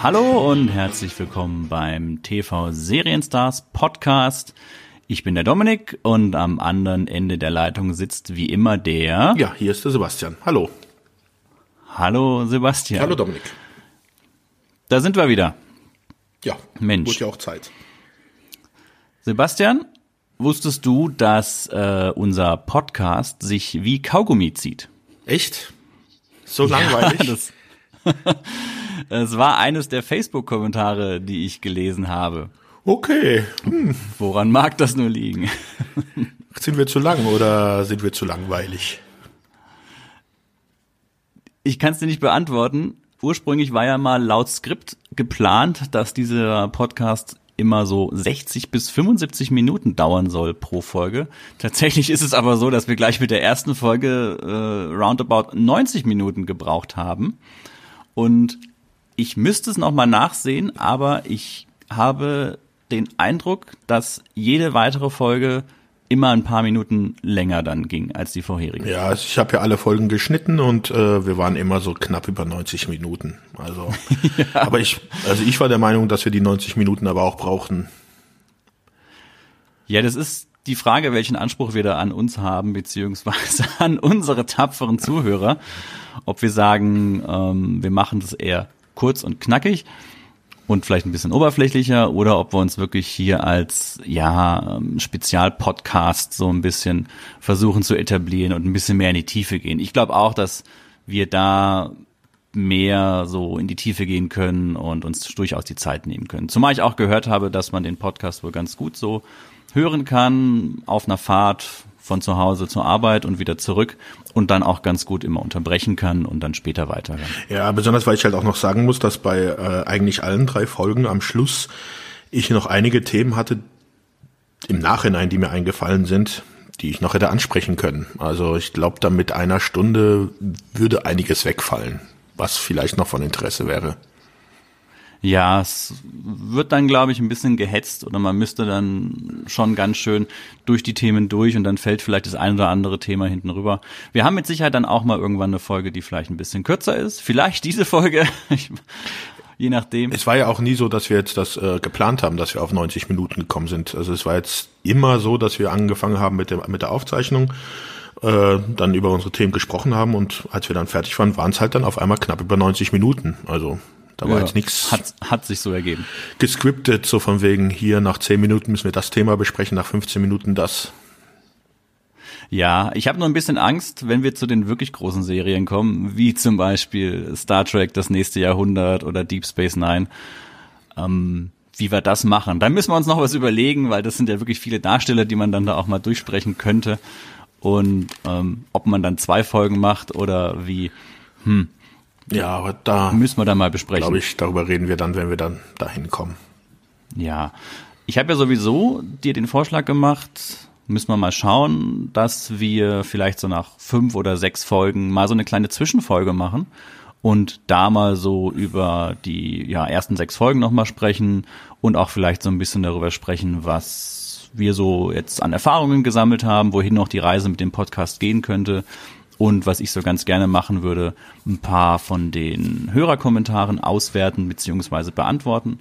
Hallo und herzlich willkommen beim TV Serienstars Podcast. Ich bin der Dominik und am anderen Ende der Leitung sitzt wie immer der. Ja, hier ist der Sebastian. Hallo. Hallo Sebastian. Hallo Dominik. Da sind wir wieder. Ja, Mensch. Wird ja auch Zeit. Sebastian, wusstest du, dass äh, unser Podcast sich wie Kaugummi zieht? Echt? So langweilig? Ja, das war eines der Facebook-Kommentare, die ich gelesen habe. okay. Hm. Woran mag das nur liegen? Sind wir zu lang oder sind wir zu langweilig? Ich kann es dir nicht beantworten. Ursprünglich war ja mal laut Skript geplant, dass dieser Podcast immer so 60 bis 75 Minuten dauern soll pro Folge. Tatsächlich ist es aber so, dass wir gleich mit der ersten Folge äh, roundabout 90 Minuten gebraucht haben. Und ich müsste es nochmal nachsehen, aber ich habe den Eindruck, dass jede weitere Folge immer ein paar Minuten länger dann ging als die vorherige. Ja, also ich habe ja alle Folgen geschnitten und äh, wir waren immer so knapp über 90 Minuten. Also, ja. aber ich, also ich war der Meinung, dass wir die 90 Minuten aber auch brauchten. Ja, das ist die Frage, welchen Anspruch wir da an uns haben, beziehungsweise an unsere tapferen Zuhörer. Ob wir sagen, ähm, wir machen das eher kurz und knackig und vielleicht ein bisschen oberflächlicher oder ob wir uns wirklich hier als ja ähm, Spezialpodcast so ein bisschen versuchen zu etablieren und ein bisschen mehr in die Tiefe gehen. Ich glaube auch, dass wir da mehr so in die Tiefe gehen können und uns durchaus die Zeit nehmen können. Zumal ich auch gehört habe, dass man den Podcast wohl ganz gut so hören kann auf einer Fahrt von zu Hause zur Arbeit und wieder zurück und dann auch ganz gut immer unterbrechen kann und dann später weiterhören. Ja, besonders weil ich halt auch noch sagen muss, dass bei äh, eigentlich allen drei Folgen am Schluss ich noch einige Themen hatte im Nachhinein, die mir eingefallen sind, die ich noch hätte ansprechen können. Also ich glaube, da mit einer Stunde würde einiges wegfallen, was vielleicht noch von Interesse wäre. Ja, es wird dann, glaube ich, ein bisschen gehetzt oder man müsste dann schon ganz schön durch die Themen durch und dann fällt vielleicht das ein oder andere Thema hinten rüber. Wir haben mit Sicherheit dann auch mal irgendwann eine Folge, die vielleicht ein bisschen kürzer ist. Vielleicht diese Folge. Je nachdem. Es war ja auch nie so, dass wir jetzt das äh, geplant haben, dass wir auf 90 Minuten gekommen sind. Also es war jetzt immer so, dass wir angefangen haben mit, dem, mit der Aufzeichnung, äh, dann über unsere Themen gesprochen haben und als wir dann fertig waren, waren es halt dann auf einmal knapp über 90 Minuten. Also da war ja, jetzt nichts. Hat, hat sich so ergeben. Gescriptet, so von wegen, hier nach 10 Minuten müssen wir das Thema besprechen, nach 15 Minuten das. Ja, ich habe nur ein bisschen Angst, wenn wir zu den wirklich großen Serien kommen, wie zum Beispiel Star Trek, das nächste Jahrhundert oder Deep Space Nine. Ähm, wie wir das machen. Da müssen wir uns noch was überlegen, weil das sind ja wirklich viele Darsteller, die man dann da auch mal durchsprechen könnte. Und ähm, ob man dann zwei Folgen macht oder wie, hm, ja, aber da müssen wir dann mal besprechen. Glaube ich, darüber reden wir dann, wenn wir dann dahin kommen. Ja, ich habe ja sowieso dir den Vorschlag gemacht. Müssen wir mal schauen, dass wir vielleicht so nach fünf oder sechs Folgen mal so eine kleine Zwischenfolge machen und da mal so über die ja, ersten sechs Folgen nochmal sprechen und auch vielleicht so ein bisschen darüber sprechen, was wir so jetzt an Erfahrungen gesammelt haben, wohin noch die Reise mit dem Podcast gehen könnte und was ich so ganz gerne machen würde, ein paar von den Hörerkommentaren auswerten bzw. beantworten.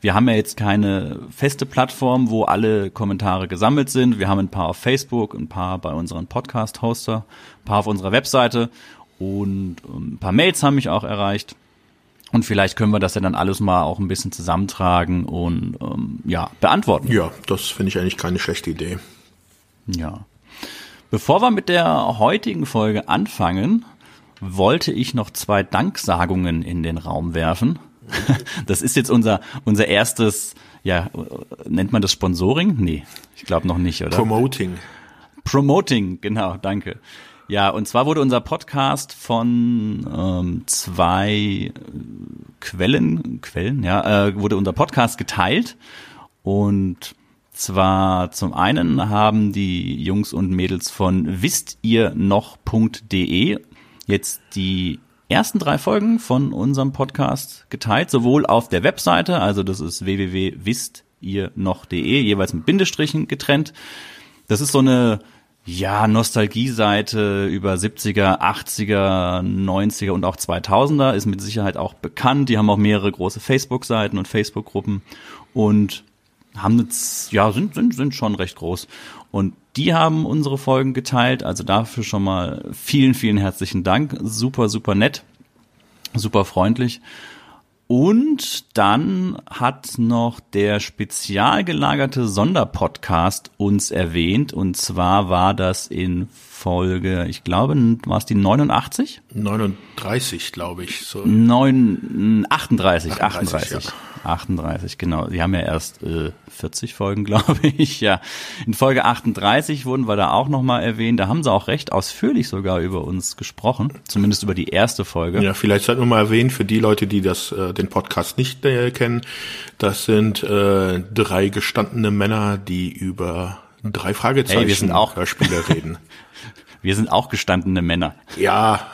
Wir haben ja jetzt keine feste Plattform, wo alle Kommentare gesammelt sind. Wir haben ein paar auf Facebook, ein paar bei unseren Podcast-Hoster, ein paar auf unserer Webseite und ein paar Mails haben mich auch erreicht. Und vielleicht können wir das ja dann alles mal auch ein bisschen zusammentragen und ähm, ja, beantworten. Ja, das finde ich eigentlich keine schlechte Idee. Ja. Bevor wir mit der heutigen Folge anfangen, wollte ich noch zwei Danksagungen in den Raum werfen. Das ist jetzt unser, unser erstes, ja, nennt man das Sponsoring? Nee, ich glaube noch nicht, oder? Promoting. Promoting, genau, danke. Ja, und zwar wurde unser Podcast von ähm, zwei Quellen, Quellen, ja, äh, wurde unser Podcast geteilt und zwar zum einen haben die Jungs und Mädels von wisst ihr noch.de jetzt die ersten drei Folgen von unserem Podcast geteilt, sowohl auf der Webseite, also das ist www.wisst ihr noch.de, jeweils mit Bindestrichen getrennt. Das ist so eine ja, Nostalgie-Seite über 70er, 80er, 90er und auch 2000er ist mit Sicherheit auch bekannt. Die haben auch mehrere große Facebook-Seiten und Facebook-Gruppen und haben jetzt, ja, sind, sind, sind schon recht groß. Und die haben unsere Folgen geteilt. Also dafür schon mal vielen, vielen herzlichen Dank. Super, super nett. Super freundlich. Und dann hat noch der spezial gelagerte Sonderpodcast uns erwähnt. Und zwar war das in Folge, ich glaube, war es die 89? 39, glaube ich. So. 9, 38, 38. 38. Ja. 38, genau. Sie haben ja erst äh, 40 Folgen, glaube ich. Ja, in Folge 38 wurden wir da auch nochmal erwähnt. Da haben sie auch recht ausführlich sogar über uns gesprochen, zumindest über die erste Folge. Ja, vielleicht sollten wir mal erwähnen für die Leute, die das äh, den Podcast nicht äh, kennen. Das sind äh, drei gestandene Männer, die über drei Fragezeichen hey, wir sind auch Hörspiele reden. wir sind auch gestandene Männer. Ja.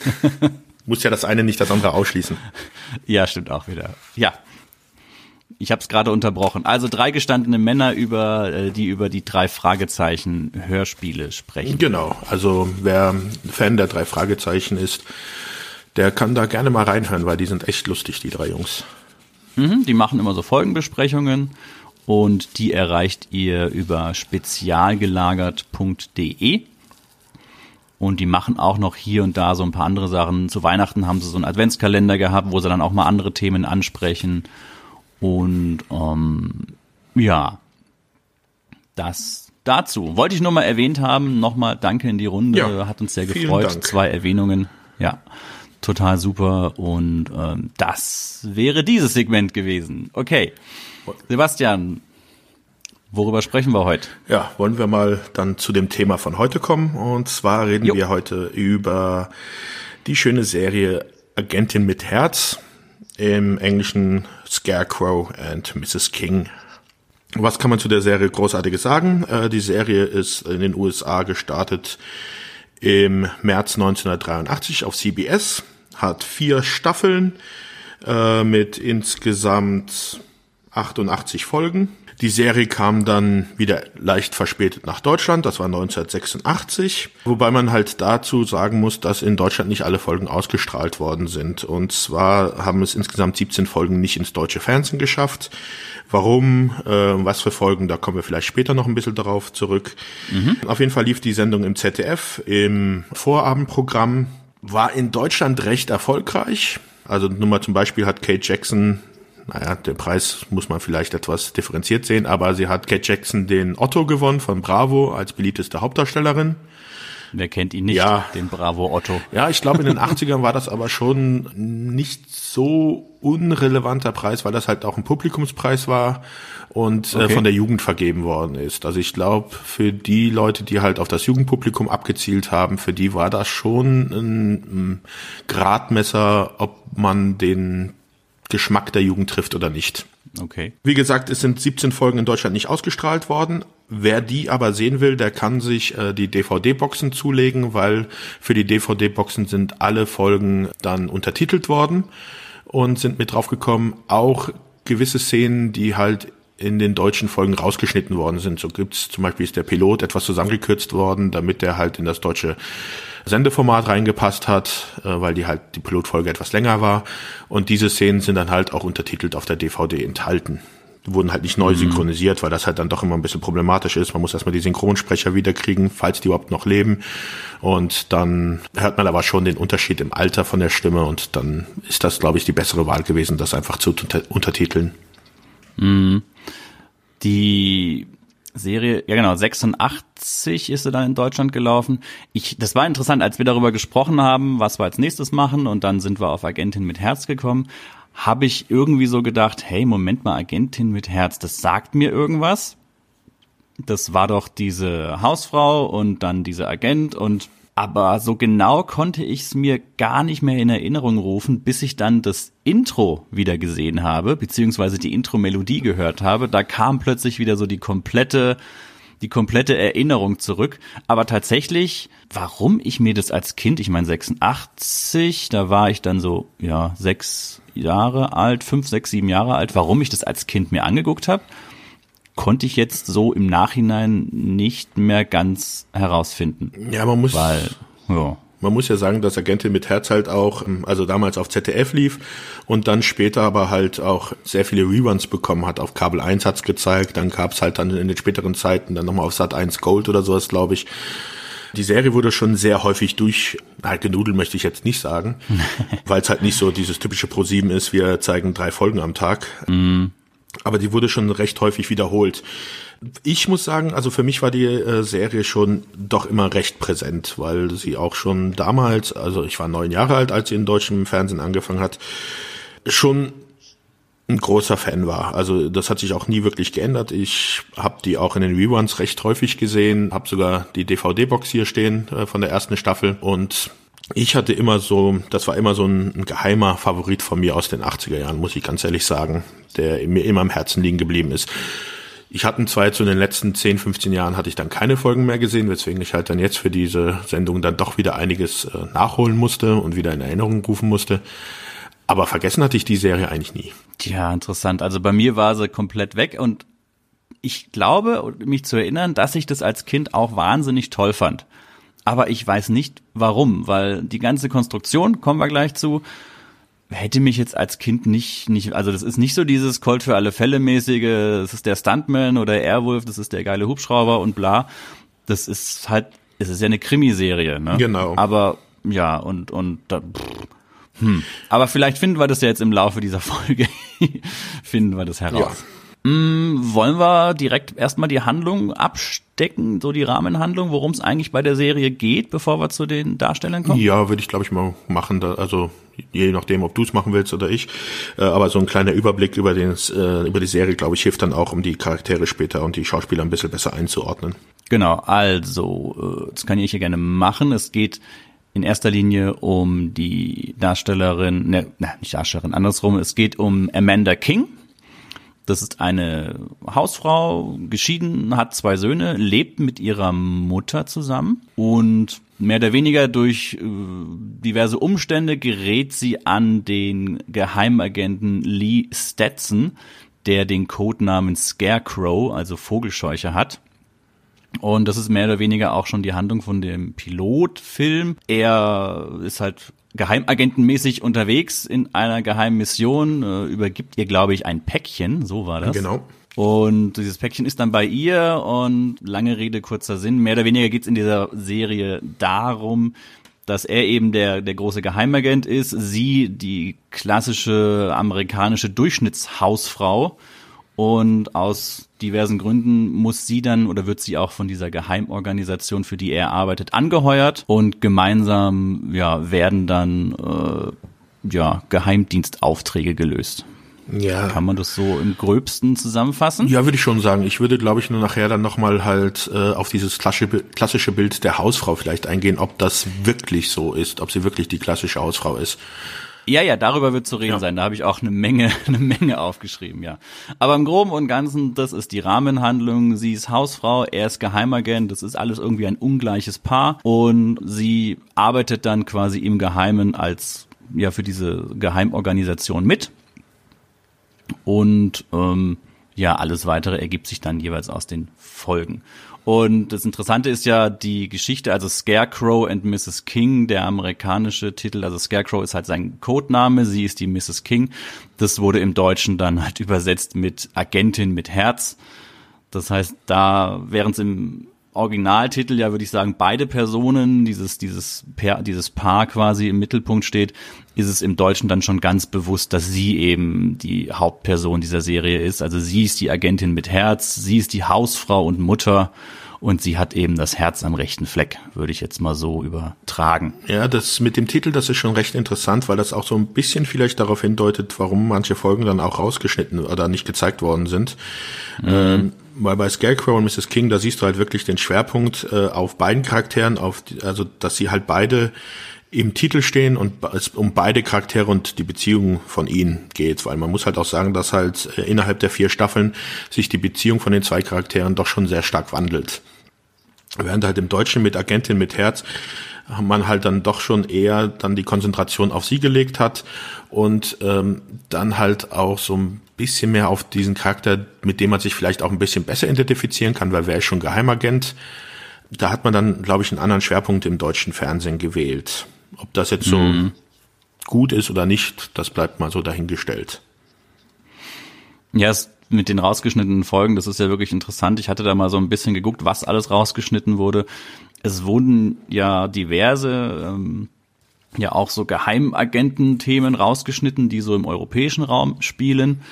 muss ja das eine nicht das andere ausschließen. Ja, stimmt auch wieder. Ja. Ich habe es gerade unterbrochen. Also drei gestandene Männer über äh, die über die drei Fragezeichen Hörspiele sprechen. Genau. Also wer Fan der drei Fragezeichen ist, der kann da gerne mal reinhören, weil die sind echt lustig, die drei Jungs. Mhm, die machen immer so Folgenbesprechungen und die erreicht ihr über spezialgelagert.de. Und die machen auch noch hier und da so ein paar andere Sachen. Zu Weihnachten haben sie so einen Adventskalender gehabt, wo sie dann auch mal andere Themen ansprechen. Und ähm, ja, das dazu. Wollte ich nur mal erwähnt haben. Nochmal danke in die Runde. Ja, Hat uns sehr gefreut. Dank. Zwei Erwähnungen. Ja, total super. Und ähm, das wäre dieses Segment gewesen. Okay. Sebastian, Worüber sprechen wir heute? Ja, wollen wir mal dann zu dem Thema von heute kommen. Und zwar reden jo. wir heute über die schöne Serie Agentin mit Herz, im Englischen Scarecrow and Mrs. King. Was kann man zu der Serie großartiges sagen? Äh, die Serie ist in den USA gestartet im März 1983 auf CBS, hat vier Staffeln äh, mit insgesamt 88 Folgen die Serie kam dann wieder leicht verspätet nach Deutschland, das war 1986, wobei man halt dazu sagen muss, dass in Deutschland nicht alle Folgen ausgestrahlt worden sind. Und zwar haben es insgesamt 17 Folgen nicht ins deutsche Fernsehen geschafft. Warum, äh, was für Folgen, da kommen wir vielleicht später noch ein bisschen darauf zurück. Mhm. Auf jeden Fall lief die Sendung im ZDF im Vorabendprogramm, war in Deutschland recht erfolgreich. Also nur mal zum Beispiel hat Kate Jackson naja, den Preis muss man vielleicht etwas differenziert sehen, aber sie hat Kate Jackson den Otto gewonnen von Bravo als beliebteste Hauptdarstellerin. Wer kennt ihn nicht, ja. den Bravo Otto? Ja, ich glaube, in den 80ern war das aber schon nicht so unrelevanter Preis, weil das halt auch ein Publikumspreis war und äh, okay. äh, von der Jugend vergeben worden ist. Also ich glaube, für die Leute, die halt auf das Jugendpublikum abgezielt haben, für die war das schon ein, ein Gradmesser, ob man den Geschmack der Jugend trifft oder nicht. Okay. Wie gesagt, es sind 17 Folgen in Deutschland nicht ausgestrahlt worden. Wer die aber sehen will, der kann sich äh, die DVD-Boxen zulegen, weil für die DVD-Boxen sind alle Folgen dann untertitelt worden und sind mit draufgekommen, auch gewisse Szenen, die halt in den deutschen Folgen rausgeschnitten worden sind. So gibt's zum Beispiel ist der Pilot etwas zusammengekürzt worden, damit der halt in das deutsche Sendeformat reingepasst hat, äh, weil die halt die Pilotfolge etwas länger war. Und diese Szenen sind dann halt auch untertitelt auf der DVD enthalten. Die wurden halt nicht neu mhm. synchronisiert, weil das halt dann doch immer ein bisschen problematisch ist. Man muss erstmal die Synchronsprecher wiederkriegen, falls die überhaupt noch leben. Und dann hört man aber schon den Unterschied im Alter von der Stimme und dann ist das, glaube ich, die bessere Wahl gewesen, das einfach zu untertiteln. Mhm. Die Serie, ja genau, 86 ist sie dann in Deutschland gelaufen. Ich, das war interessant, als wir darüber gesprochen haben, was wir als nächstes machen und dann sind wir auf Agentin mit Herz gekommen, habe ich irgendwie so gedacht, hey, Moment mal, Agentin mit Herz, das sagt mir irgendwas. Das war doch diese Hausfrau und dann dieser Agent und aber so genau konnte ich es mir gar nicht mehr in Erinnerung rufen, bis ich dann das Intro wieder gesehen habe, beziehungsweise die Intro-Melodie gehört habe. Da kam plötzlich wieder so die komplette, die komplette Erinnerung zurück. Aber tatsächlich, warum ich mir das als Kind, ich meine 86, da war ich dann so, ja, sechs Jahre alt, fünf, sechs, sieben Jahre alt, warum ich das als Kind mir angeguckt habe, konnte ich jetzt so im Nachhinein nicht mehr ganz herausfinden. Ja, man muss, Weil, ja. man muss ja sagen, dass Agentin mit Herz halt auch, ähm, also damals auf ZDF lief und dann später aber halt auch sehr viele Reruns bekommen hat. Auf Kabel 1 hat's gezeigt, dann gab's halt dann in den späteren Zeiten dann nochmal auf Sat 1 Gold oder sowas, glaube ich. Die Serie wurde schon sehr häufig durch, halt genudelt möchte ich jetzt nicht sagen, weil es halt nicht so dieses typische Pro7 ist, wir zeigen drei Folgen am Tag. Aber die wurde schon recht häufig wiederholt. Ich muss sagen, also für mich war die äh, Serie schon doch immer recht präsent, weil sie auch schon damals, also ich war neun Jahre alt, als sie in deutschem Fernsehen angefangen hat, schon ein großer Fan war. Also das hat sich auch nie wirklich geändert. Ich habe die auch in den Reruns recht häufig gesehen, habe sogar die DVD-Box hier stehen äh, von der ersten Staffel und ich hatte immer so, das war immer so ein, ein, geheimer Favorit von mir aus den 80er Jahren, muss ich ganz ehrlich sagen, der mir immer im Herzen liegen geblieben ist. Ich hatte zwar jetzt in den letzten 10, 15 Jahren hatte ich dann keine Folgen mehr gesehen, weswegen ich halt dann jetzt für diese Sendung dann doch wieder einiges äh, nachholen musste und wieder in Erinnerung rufen musste. Aber vergessen hatte ich die Serie eigentlich nie. Tja, interessant. Also bei mir war sie komplett weg und ich glaube, mich zu erinnern, dass ich das als Kind auch wahnsinnig toll fand aber ich weiß nicht warum, weil die ganze Konstruktion, kommen wir gleich zu, hätte mich jetzt als Kind nicht, nicht, also das ist nicht so dieses Colt für alle Fälle mäßige, das ist der Stuntman oder Airwolf, das ist der geile Hubschrauber und bla. Das ist halt, es ist ja eine Krimiserie, ne? Genau. Aber ja, und, und da, pff, hm. Aber vielleicht finden wir das ja jetzt im Laufe dieser Folge, finden wir das heraus. Ja. Mm, wollen wir direkt erstmal die Handlung abstecken, so die Rahmenhandlung, worum es eigentlich bei der Serie geht, bevor wir zu den Darstellern kommen? Ja, würde ich glaube ich mal machen. Da, also je nachdem, ob du es machen willst oder ich. Äh, aber so ein kleiner Überblick über, den, äh, über die Serie, glaube ich, hilft dann auch, um die Charaktere später und die Schauspieler ein bisschen besser einzuordnen. Genau, also, äh, das kann ich hier gerne machen. Es geht in erster Linie um die Darstellerin, ne, nicht Darstellerin, andersrum, es geht um Amanda King das ist eine Hausfrau, geschieden, hat zwei Söhne, lebt mit ihrer Mutter zusammen und mehr oder weniger durch äh, diverse Umstände gerät sie an den Geheimagenten Lee Stetson, der den Codenamen Scarecrow, also Vogelscheuche hat. Und das ist mehr oder weniger auch schon die Handlung von dem Pilotfilm. Er ist halt geheimagentenmäßig unterwegs in einer geheimen Mission, äh, übergibt ihr, glaube ich, ein Päckchen, so war das. Genau. Und dieses Päckchen ist dann bei ihr und lange Rede, kurzer Sinn. Mehr oder weniger geht's in dieser Serie darum, dass er eben der, der große Geheimagent ist, sie die klassische amerikanische Durchschnittshausfrau und aus diversen Gründen muss sie dann oder wird sie auch von dieser Geheimorganisation, für die er arbeitet, angeheuert und gemeinsam ja werden dann äh, ja Geheimdienstaufträge gelöst. Ja. Kann man das so im gröbsten zusammenfassen? Ja, würde ich schon sagen. Ich würde, glaube ich, nur nachher dann nochmal halt äh, auf dieses klassische Bild der Hausfrau vielleicht eingehen, ob das wirklich so ist, ob sie wirklich die klassische Hausfrau ist. Ja, ja, darüber wird zu reden ja. sein. Da habe ich auch eine Menge, eine Menge aufgeschrieben, ja. Aber im Groben und Ganzen, das ist die Rahmenhandlung. Sie ist Hausfrau, er ist Geheimagent. Das ist alles irgendwie ein ungleiches Paar und sie arbeitet dann quasi im Geheimen als ja für diese Geheimorganisation mit. Und ähm, ja, alles weitere ergibt sich dann jeweils aus den Folgen. Und das Interessante ist ja die Geschichte, also Scarecrow and Mrs. King, der amerikanische Titel, also Scarecrow ist halt sein Codename, sie ist die Mrs. King. Das wurde im Deutschen dann halt übersetzt mit Agentin mit Herz. Das heißt, da, während es im Originaltitel ja, würde ich sagen, beide Personen, dieses, dieses, Paar, dieses Paar quasi im Mittelpunkt steht, ist es im Deutschen dann schon ganz bewusst, dass sie eben die Hauptperson dieser Serie ist. Also sie ist die Agentin mit Herz, sie ist die Hausfrau und Mutter und sie hat eben das Herz am rechten Fleck, würde ich jetzt mal so übertragen. Ja, das mit dem Titel, das ist schon recht interessant, weil das auch so ein bisschen vielleicht darauf hindeutet, warum manche Folgen dann auch rausgeschnitten oder nicht gezeigt worden sind. Mhm. Ähm, weil bei Scarecrow und Mrs. King, da siehst du halt wirklich den Schwerpunkt äh, auf beiden Charakteren, auf die, also dass sie halt beide im Titel stehen und es um beide Charaktere und die Beziehung von ihnen geht, weil man muss halt auch sagen, dass halt äh, innerhalb der vier Staffeln sich die Beziehung von den zwei Charakteren doch schon sehr stark wandelt. Während halt im Deutschen mit Agentin mit Herz man halt dann doch schon eher dann die Konzentration auf sie gelegt hat und ähm, dann halt auch so ein bisschen mehr auf diesen Charakter, mit dem man sich vielleicht auch ein bisschen besser identifizieren kann, weil wer ist schon Geheimagent? Da hat man dann, glaube ich, einen anderen Schwerpunkt im deutschen Fernsehen gewählt. Ob das jetzt so mhm. gut ist oder nicht, das bleibt mal so dahingestellt. Ja, es mit den rausgeschnittenen Folgen, das ist ja wirklich interessant. Ich hatte da mal so ein bisschen geguckt, was alles rausgeschnitten wurde. Es wurden ja diverse, ähm, ja auch so Geheimagententhemen rausgeschnitten, die so im europäischen Raum spielen.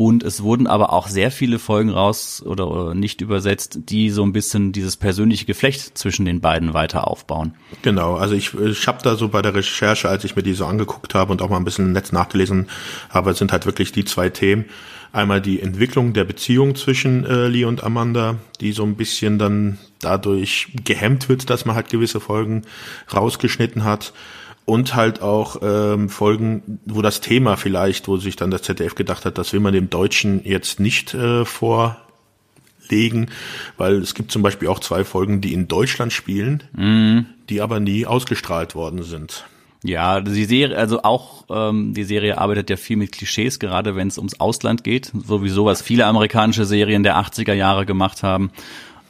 Und es wurden aber auch sehr viele Folgen raus oder, oder nicht übersetzt, die so ein bisschen dieses persönliche Geflecht zwischen den beiden weiter aufbauen. Genau, also ich, ich habe da so bei der Recherche, als ich mir die so angeguckt habe und auch mal ein bisschen im Netz nachgelesen habe, sind halt wirklich die zwei Themen. Einmal die Entwicklung der Beziehung zwischen äh, Lee und Amanda, die so ein bisschen dann dadurch gehemmt wird, dass man halt gewisse Folgen rausgeschnitten hat und halt auch ähm, Folgen, wo das Thema vielleicht, wo sich dann das ZDF gedacht hat, das will man dem Deutschen jetzt nicht äh, vorlegen, weil es gibt zum Beispiel auch zwei Folgen, die in Deutschland spielen, mhm. die aber nie ausgestrahlt worden sind. Ja, die Serie, also auch ähm, die Serie arbeitet ja viel mit Klischees, gerade wenn es ums Ausland geht, sowieso was viele amerikanische Serien der 80er Jahre gemacht haben.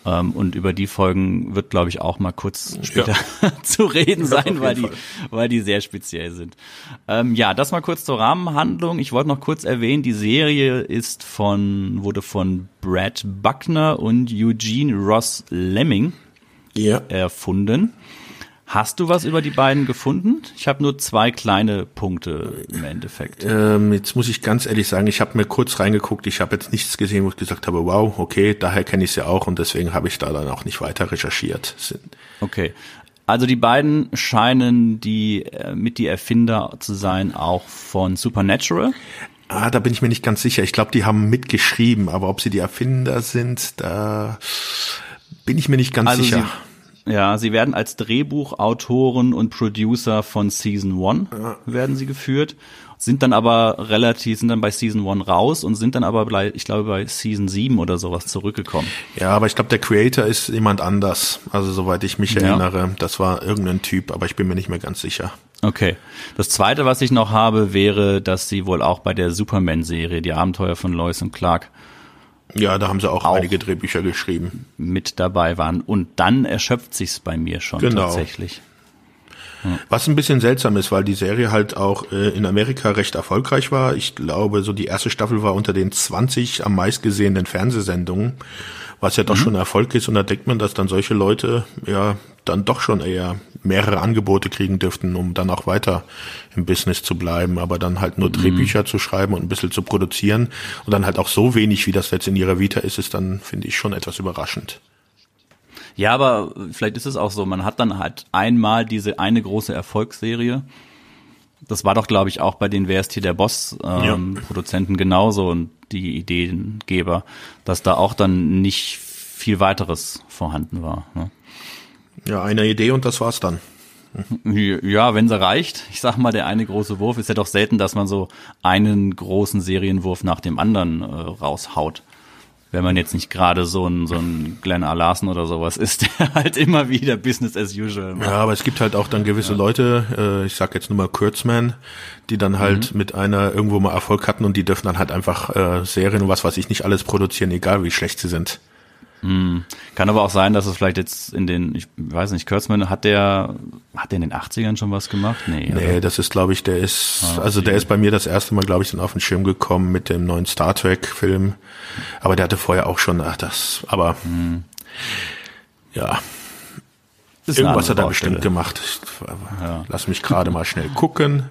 Ähm, und über die Folgen wird, glaube ich, auch mal kurz später ja. zu reden sein, weil die, weil die sehr speziell sind. Ähm, ja, das mal kurz zur Rahmenhandlung. Ich wollte noch kurz erwähnen, die Serie ist von, wurde von Brad Buckner und Eugene Ross Lemming ja. erfunden. Hast du was über die beiden gefunden? Ich habe nur zwei kleine Punkte im Endeffekt. Ähm, jetzt muss ich ganz ehrlich sagen, ich habe mir kurz reingeguckt, ich habe jetzt nichts gesehen, wo ich gesagt habe, wow, okay, daher kenne ich sie auch und deswegen habe ich da dann auch nicht weiter recherchiert. Okay. Also die beiden scheinen die äh, mit die Erfinder zu sein, auch von Supernatural. Ah, da bin ich mir nicht ganz sicher. Ich glaube, die haben mitgeschrieben, aber ob sie die Erfinder sind, da bin ich mir nicht ganz also sicher. Ja, sie werden als Drehbuchautoren und Producer von Season 1 ja. werden sie geführt, sind dann aber relativ, sind dann bei Season 1 raus und sind dann aber, bei, ich glaube, bei Season 7 oder sowas zurückgekommen. Ja, aber ich glaube, der Creator ist jemand anders. Also soweit ich mich ja. erinnere, das war irgendein Typ, aber ich bin mir nicht mehr ganz sicher. Okay. Das zweite, was ich noch habe, wäre, dass sie wohl auch bei der Superman-Serie, die Abenteuer von Lois und Clark, ja, da haben sie auch, auch, einige Drehbücher geschrieben. Mit dabei waren. Und dann erschöpft sich's bei mir schon genau. tatsächlich. Was ein bisschen seltsam ist, weil die Serie halt auch äh, in Amerika recht erfolgreich war. Ich glaube, so die erste Staffel war unter den 20 am meistgesehenen Fernsehsendungen, was ja doch mhm. schon Erfolg ist. Und da denkt man, dass dann solche Leute ja dann doch schon eher mehrere Angebote kriegen dürften, um dann auch weiter im Business zu bleiben, aber dann halt nur mhm. Drehbücher zu schreiben und ein bisschen zu produzieren und dann halt auch so wenig, wie das jetzt in ihrer Vita ist, ist dann, finde ich, schon etwas überraschend. Ja, aber vielleicht ist es auch so, man hat dann halt einmal diese eine große Erfolgsserie. Das war doch, glaube ich, auch bei den Wer ist hier der Boss ähm, ja. Produzenten genauso und die Ideengeber, dass da auch dann nicht viel weiteres vorhanden war. Ne? Ja, eine Idee und das war's dann. Ja, wenn sie reicht. Ich sag mal, der eine große Wurf ist ja doch selten, dass man so einen großen Serienwurf nach dem anderen äh, raushaut. Wenn man jetzt nicht gerade so ein, so ein Glenn A. Larson oder sowas ist, der halt immer wieder Business as usual macht. Ja, aber es gibt halt auch dann gewisse ja. Leute, äh, ich sag jetzt nur mal Kurtzman, die dann halt mhm. mit einer irgendwo mal Erfolg hatten und die dürfen dann halt einfach äh, Serien und was weiß ich nicht alles produzieren, egal wie schlecht sie sind. Hm. Kann aber auch sein, dass es vielleicht jetzt in den, ich weiß nicht, Kurtzman, hat der, hat der in den 80ern schon was gemacht? Nee, nee oder? das ist, glaube ich, der ist, ah, okay. also der ist bei mir das erste Mal, glaube ich, dann auf den Schirm gekommen mit dem neuen Star Trek-Film. Aber der hatte vorher auch schon, ach, das, aber, hm. ja. Irgendwas hat er bestimmt gemacht. Ich, ja. Lass mich gerade mal schnell gucken.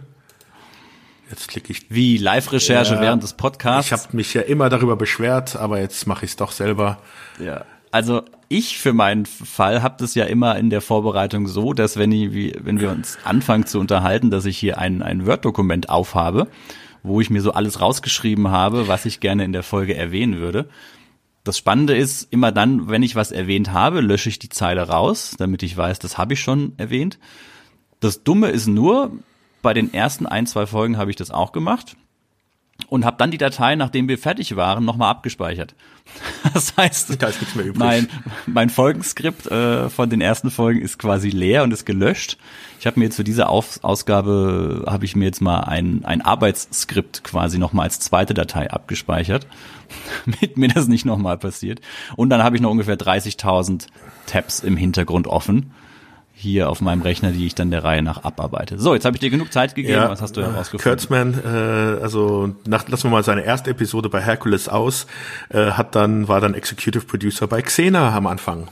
Jetzt klicke ich. Wie Live-Recherche ja, während des Podcasts. Ich habe mich ja immer darüber beschwert, aber jetzt mache ich es doch selber. Ja. Also ich für meinen Fall habe das ja immer in der Vorbereitung so, dass wenn, ich, wenn wir uns anfangen zu unterhalten, dass ich hier ein, ein Word-Dokument aufhabe, wo ich mir so alles rausgeschrieben habe, was ich gerne in der Folge erwähnen würde. Das Spannende ist, immer dann, wenn ich was erwähnt habe, lösche ich die Zeile raus, damit ich weiß, das habe ich schon erwähnt. Das Dumme ist nur, bei den ersten ein, zwei Folgen habe ich das auch gemacht. und habe dann die Datei, nachdem wir fertig waren, nochmal abgespeichert. Das heißt, da ist nichts mehr übrig. Mein, mein Folgenskript äh, von den ersten Folgen ist quasi leer und ist gelöscht. Ich habe mir jetzt für diese Auf Ausgabe habe ich mir jetzt mal ein, ein Arbeitsskript quasi nochmal als zweite Datei abgespeichert, damit mir das nicht nochmal passiert. Und dann habe ich noch ungefähr 30.000 Tabs im Hintergrund offen hier auf meinem Rechner, die ich dann der Reihe nach abarbeite. So, jetzt habe ich dir genug Zeit gegeben. Ja, Was hast du herausgefunden? Kurtzman, äh, also nach, lassen wir mal seine erste Episode bei Hercules aus, äh, hat dann war dann Executive Producer bei Xena am Anfang.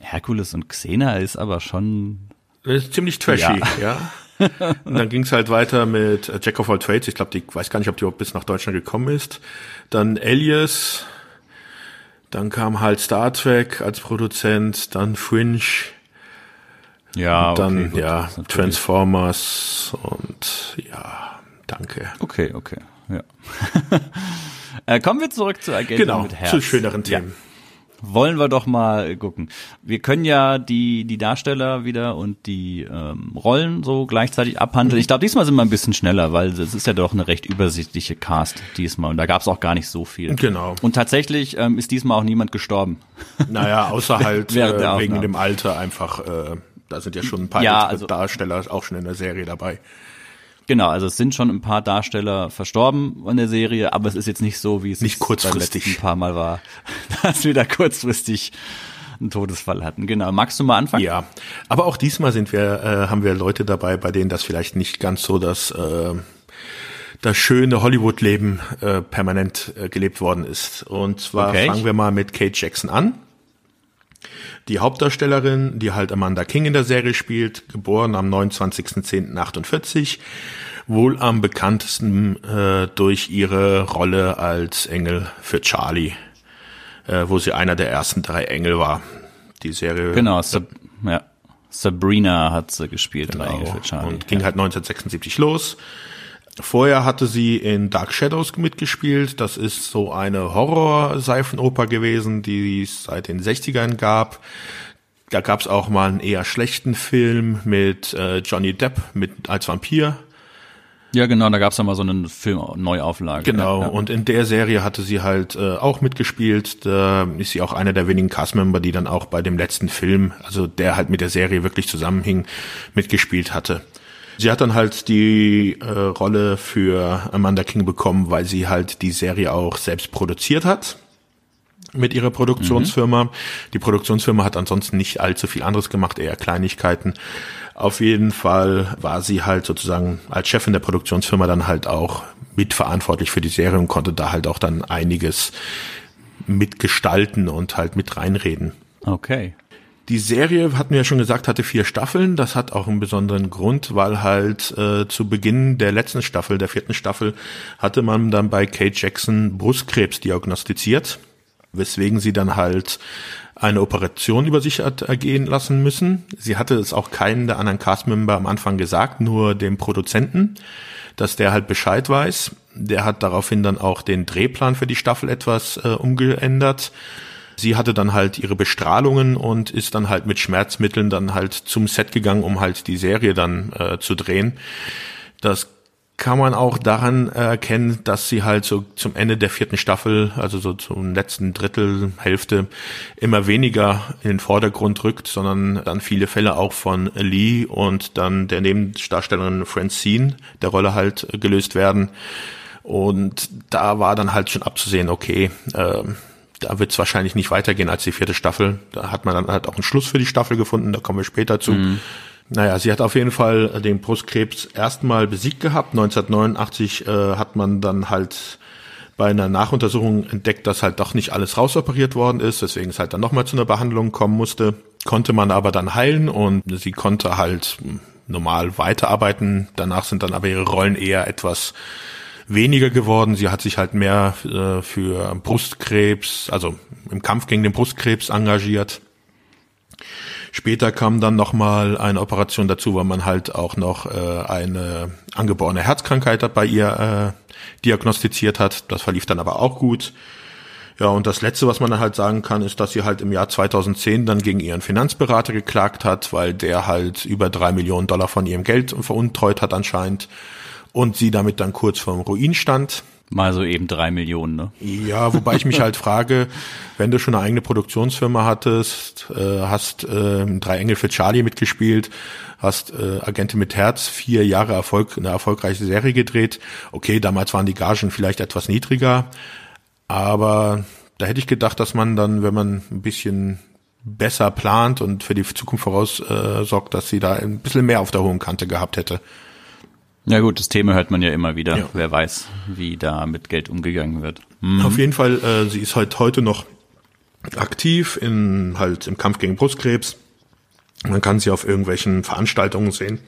Hercules und Xena ist aber schon ist ziemlich trashy, ja. ja. Und dann ging es halt weiter mit äh, Jack of All Trades. Ich glaube, die weiß gar nicht, ob die überhaupt bis nach Deutschland gekommen ist. Dann Alias. Dann kam halt Star Trek als Produzent. Dann Fringe. Ja, und dann okay, ja Transformers und ja, danke. Okay, okay, ja. äh, kommen wir zurück zu Agenten genau, mit Herz. zu schöneren Themen. Ja. Wollen wir doch mal gucken. Wir können ja die die Darsteller wieder und die ähm, Rollen so gleichzeitig abhandeln. Ich glaube, diesmal sind wir ein bisschen schneller, weil es ist ja doch eine recht übersichtliche Cast diesmal und da gab es auch gar nicht so viel. Genau. Und tatsächlich ähm, ist diesmal auch niemand gestorben. Naja, außer halt äh, wegen dem Alter einfach. Äh, da sind ja schon ein paar ja, also, Darsteller auch schon in der Serie dabei. Genau, also es sind schon ein paar Darsteller verstorben in der Serie, aber es ist jetzt nicht so, wie es nicht kurzfristig ein paar Mal war, dass wir da kurzfristig einen Todesfall hatten. Genau. Magst du mal anfangen? Ja, aber auch diesmal sind wir, äh, haben wir Leute dabei, bei denen das vielleicht nicht ganz so das äh, das schöne Hollywood-Leben äh, permanent äh, gelebt worden ist. Und zwar okay. fangen wir mal mit Kate Jackson an. Die Hauptdarstellerin, die halt Amanda King in der Serie spielt, geboren am 29.10.48, wohl am bekanntesten äh, durch ihre Rolle als Engel für Charlie, äh, wo sie einer der ersten drei Engel war. Die Serie. Genau, Sab ja. Sabrina hat sie gespielt, genau, drei Engel für Charlie. Und ging ja. halt 1976 los. Vorher hatte sie in Dark Shadows mitgespielt. Das ist so eine Horror-Seifenoper gewesen, die es seit den 60ern gab. Da gab es auch mal einen eher schlechten Film mit äh, Johnny Depp mit als Vampir. Ja, genau, da gab es mal so eine Film-Neuauflage. Genau, ja. und in der Serie hatte sie halt äh, auch mitgespielt. Da ist sie auch einer der wenigen Castmember, die dann auch bei dem letzten Film, also der halt mit der Serie wirklich zusammenhing, mitgespielt hatte. Sie hat dann halt die äh, Rolle für Amanda King bekommen, weil sie halt die Serie auch selbst produziert hat mit ihrer Produktionsfirma. Mhm. Die Produktionsfirma hat ansonsten nicht allzu viel anderes gemacht, eher Kleinigkeiten. Auf jeden Fall war sie halt sozusagen als Chefin der Produktionsfirma dann halt auch mitverantwortlich für die Serie und konnte da halt auch dann einiges mitgestalten und halt mit reinreden. Okay. Die Serie, hatten wir ja schon gesagt, hatte vier Staffeln. Das hat auch einen besonderen Grund, weil halt äh, zu Beginn der letzten Staffel, der vierten Staffel, hatte man dann bei Kate Jackson Brustkrebs diagnostiziert, weswegen sie dann halt eine Operation über sich hat ergehen lassen müssen. Sie hatte es auch keinen der anderen Castmember am Anfang gesagt, nur dem Produzenten, dass der halt Bescheid weiß. Der hat daraufhin dann auch den Drehplan für die Staffel etwas äh, umgeändert sie hatte dann halt ihre Bestrahlungen und ist dann halt mit Schmerzmitteln dann halt zum Set gegangen, um halt die Serie dann äh, zu drehen. Das kann man auch daran erkennen, dass sie halt so zum Ende der vierten Staffel, also so zum letzten Drittel, Hälfte, immer weniger in den Vordergrund rückt, sondern dann viele Fälle auch von Lee und dann der Nebendarstellerin Francine der Rolle halt gelöst werden. Und da war dann halt schon abzusehen, okay, äh, da wird es wahrscheinlich nicht weitergehen als die vierte Staffel. Da hat man dann halt auch einen Schluss für die Staffel gefunden, da kommen wir später zu. Mhm. Naja, sie hat auf jeden Fall den Brustkrebs erstmal besiegt gehabt. 1989 äh, hat man dann halt bei einer Nachuntersuchung entdeckt, dass halt doch nicht alles rausoperiert worden ist, weswegen es halt dann nochmal zu einer Behandlung kommen musste. Konnte man aber dann heilen und sie konnte halt normal weiterarbeiten. Danach sind dann aber ihre Rollen eher etwas weniger geworden. Sie hat sich halt mehr äh, für Brustkrebs, also im Kampf gegen den Brustkrebs engagiert. Später kam dann nochmal eine Operation dazu, weil man halt auch noch äh, eine angeborene Herzkrankheit bei ihr äh, diagnostiziert hat. Das verlief dann aber auch gut. Ja, und das Letzte, was man dann halt sagen kann, ist, dass sie halt im Jahr 2010 dann gegen ihren Finanzberater geklagt hat, weil der halt über drei Millionen Dollar von ihrem Geld veruntreut hat anscheinend und sie damit dann kurz vorm Ruin stand. Mal so eben drei Millionen, ne? Ja, wobei ich mich halt frage, wenn du schon eine eigene Produktionsfirma hattest, äh, hast äh, drei Engel für Charlie mitgespielt, hast äh, Agente mit Herz vier Jahre Erfolg, eine erfolgreiche Serie gedreht. Okay, damals waren die Gagen vielleicht etwas niedriger, aber da hätte ich gedacht, dass man dann, wenn man ein bisschen besser plant und für die Zukunft voraussorgt, äh, dass sie da ein bisschen mehr auf der hohen Kante gehabt hätte. Ja gut, das Thema hört man ja immer wieder. Ja. Wer weiß, wie da mit Geld umgegangen wird. Mhm. Auf jeden Fall, äh, sie ist halt heute noch aktiv in halt im Kampf gegen Brustkrebs. Man kann sie auf irgendwelchen Veranstaltungen sehen.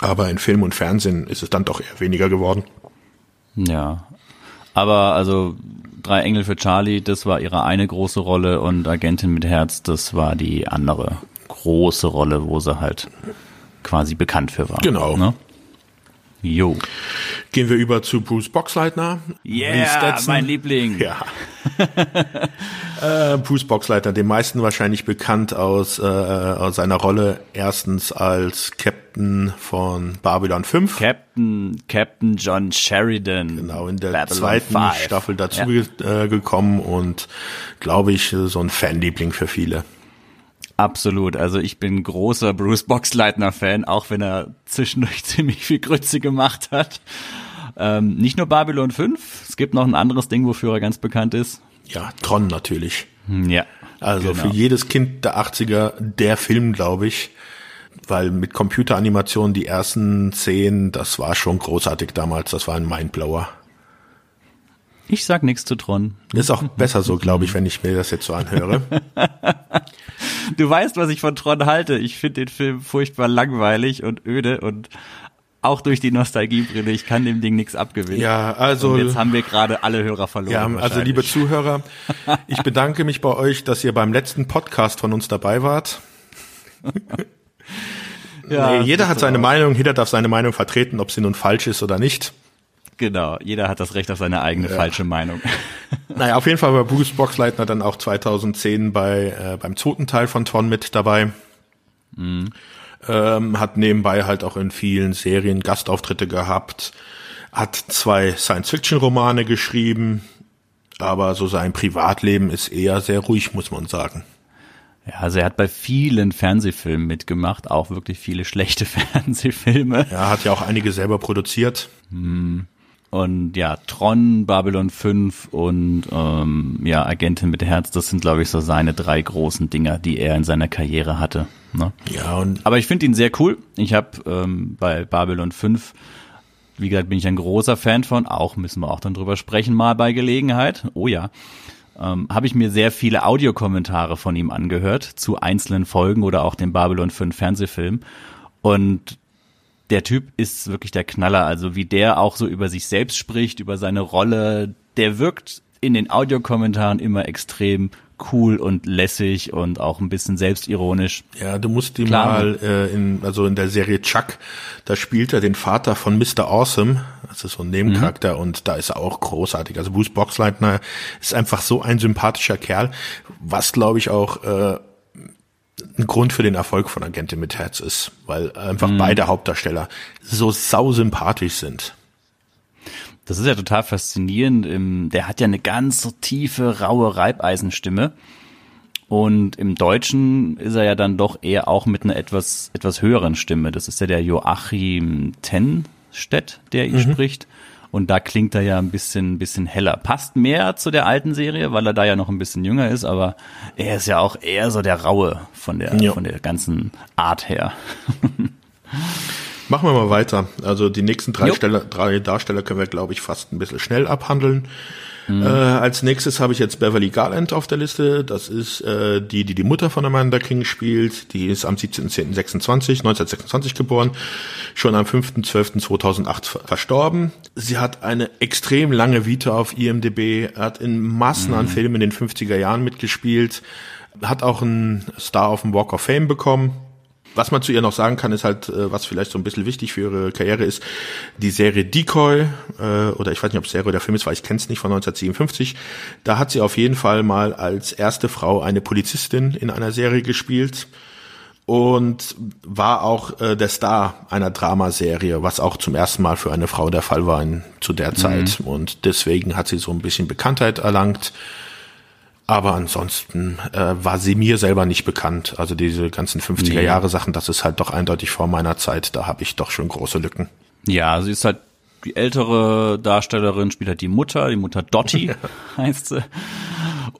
Aber in Film und Fernsehen ist es dann doch eher weniger geworden. Ja. Aber also Drei Engel für Charlie, das war ihre eine große Rolle und Agentin mit Herz, das war die andere große Rolle, wo sie halt quasi bekannt für war. Genau. Ne? Jo. Gehen wir über zu Bruce Boxleitner. Yeah, mein Liebling. Ja. äh, Bruce Boxleitner, den meisten wahrscheinlich bekannt aus, äh, aus seiner Rolle erstens als Captain von Babylon 5. Captain, Captain John Sheridan. Genau, in der Babylon zweiten 5. Staffel dazu ja. ge äh, gekommen und glaube ich, so ein Fanliebling für viele. Absolut. Also ich bin großer Bruce Boxleitner-Fan, auch wenn er zwischendurch ziemlich viel Grütze gemacht hat. Ähm, nicht nur Babylon 5, es gibt noch ein anderes Ding, wofür er ganz bekannt ist. Ja, Tron natürlich. Hm, ja. Also genau. für jedes Kind der 80er der Film, glaube ich. Weil mit Computeranimationen die ersten Szenen, das war schon großartig damals. Das war ein Mindblower. Ich sag nichts zu Tron. Ist auch besser so, glaube ich, wenn ich mir das jetzt so anhöre. du weißt, was ich von Tron halte. Ich finde den Film furchtbar langweilig und öde und auch durch die Nostalgiebrille. Ich kann dem Ding nichts abgewinnen. Ja, also. Und jetzt haben wir gerade alle Hörer verloren. Ja, also liebe Zuhörer, ich bedanke mich bei euch, dass ihr beim letzten Podcast von uns dabei wart. ja, nee, jeder hat seine auch. Meinung, jeder darf seine Meinung vertreten, ob sie nun falsch ist oder nicht. Genau, jeder hat das Recht auf seine eigene ja. falsche Meinung. Naja, auf jeden Fall war Bruce Boxleitner dann auch 2010 bei äh, beim zweiten Teil von Tron mit dabei. Mhm. Ähm, hat nebenbei halt auch in vielen Serien Gastauftritte gehabt, hat zwei Science-Fiction-Romane geschrieben, aber so sein Privatleben ist eher sehr ruhig, muss man sagen. Ja, also er hat bei vielen Fernsehfilmen mitgemacht, auch wirklich viele schlechte Fernsehfilme. Er hat ja auch einige selber produziert. Hm. Und ja, Tron, Babylon 5 und ähm, ja, Agentin mit Herz, das sind, glaube ich, so seine drei großen Dinger, die er in seiner Karriere hatte. Ne? Ja, und Aber ich finde ihn sehr cool. Ich habe ähm, bei Babylon 5, wie gesagt, bin ich ein großer Fan von, auch müssen wir auch dann drüber sprechen, mal bei Gelegenheit. Oh ja. Ähm, habe ich mir sehr viele Audiokommentare von ihm angehört zu einzelnen Folgen oder auch dem Babylon 5 Fernsehfilm. Und der Typ ist wirklich der Knaller. Also wie der auch so über sich selbst spricht, über seine Rolle, der wirkt in den Audiokommentaren immer extrem cool und lässig und auch ein bisschen selbstironisch. Ja, du musst ihn mal äh, in also in der Serie Chuck, da spielt er den Vater von Mr. Awesome, das ist so ein Nebencharakter mhm. und da ist er auch großartig. Also Bruce Boxleitner ist einfach so ein sympathischer Kerl, was glaube ich auch äh, ein Grund für den Erfolg von Agentin mit Herz ist, weil einfach mhm. beide Hauptdarsteller so sau sympathisch sind. Das ist ja total faszinierend. Der hat ja eine ganz so tiefe, raue Reibeisenstimme. Und im Deutschen ist er ja dann doch eher auch mit einer etwas, etwas höheren Stimme. Das ist ja der Joachim Tenstedt, der ihn mhm. spricht. Und da klingt er ja ein bisschen, bisschen heller. Passt mehr zu der alten Serie, weil er da ja noch ein bisschen jünger ist, aber er ist ja auch eher so der Raue von der, ja. von der ganzen Art her. Machen wir mal weiter. Also die nächsten drei, Steller, drei Darsteller können wir, glaube ich, fast ein bisschen schnell abhandeln. Mhm. Äh, als nächstes habe ich jetzt Beverly Garland auf der Liste. Das ist äh, die, die die Mutter von Amanda King spielt. Die ist am 17.10.26, 1926 geboren, schon am 5.12.2008 verstorben. Sie hat eine extrem lange Vita auf IMDb, hat in Massen mhm. an Filmen in den 50er Jahren mitgespielt, hat auch einen Star auf dem Walk of Fame bekommen was man zu ihr noch sagen kann, ist halt, äh, was vielleicht so ein bisschen wichtig für ihre Karriere ist, die Serie Decoy, äh, oder ich weiß nicht, ob es Serie oder Film ist, weil ich kenne es nicht, von 1957. Da hat sie auf jeden Fall mal als erste Frau eine Polizistin in einer Serie gespielt. und war auch äh, der Star einer Dramaserie, was auch zum ersten Mal für eine Frau der Fall war in, zu der Zeit. Mhm. Und deswegen hat sie so ein bisschen Bekanntheit erlangt. Aber ansonsten äh, war sie mir selber nicht bekannt. Also diese ganzen 50er Jahre Sachen, das ist halt doch eindeutig vor meiner Zeit. Da habe ich doch schon große Lücken. Ja, sie ist halt die ältere Darstellerin, spielt halt die Mutter, die Mutter Dottie heißt sie.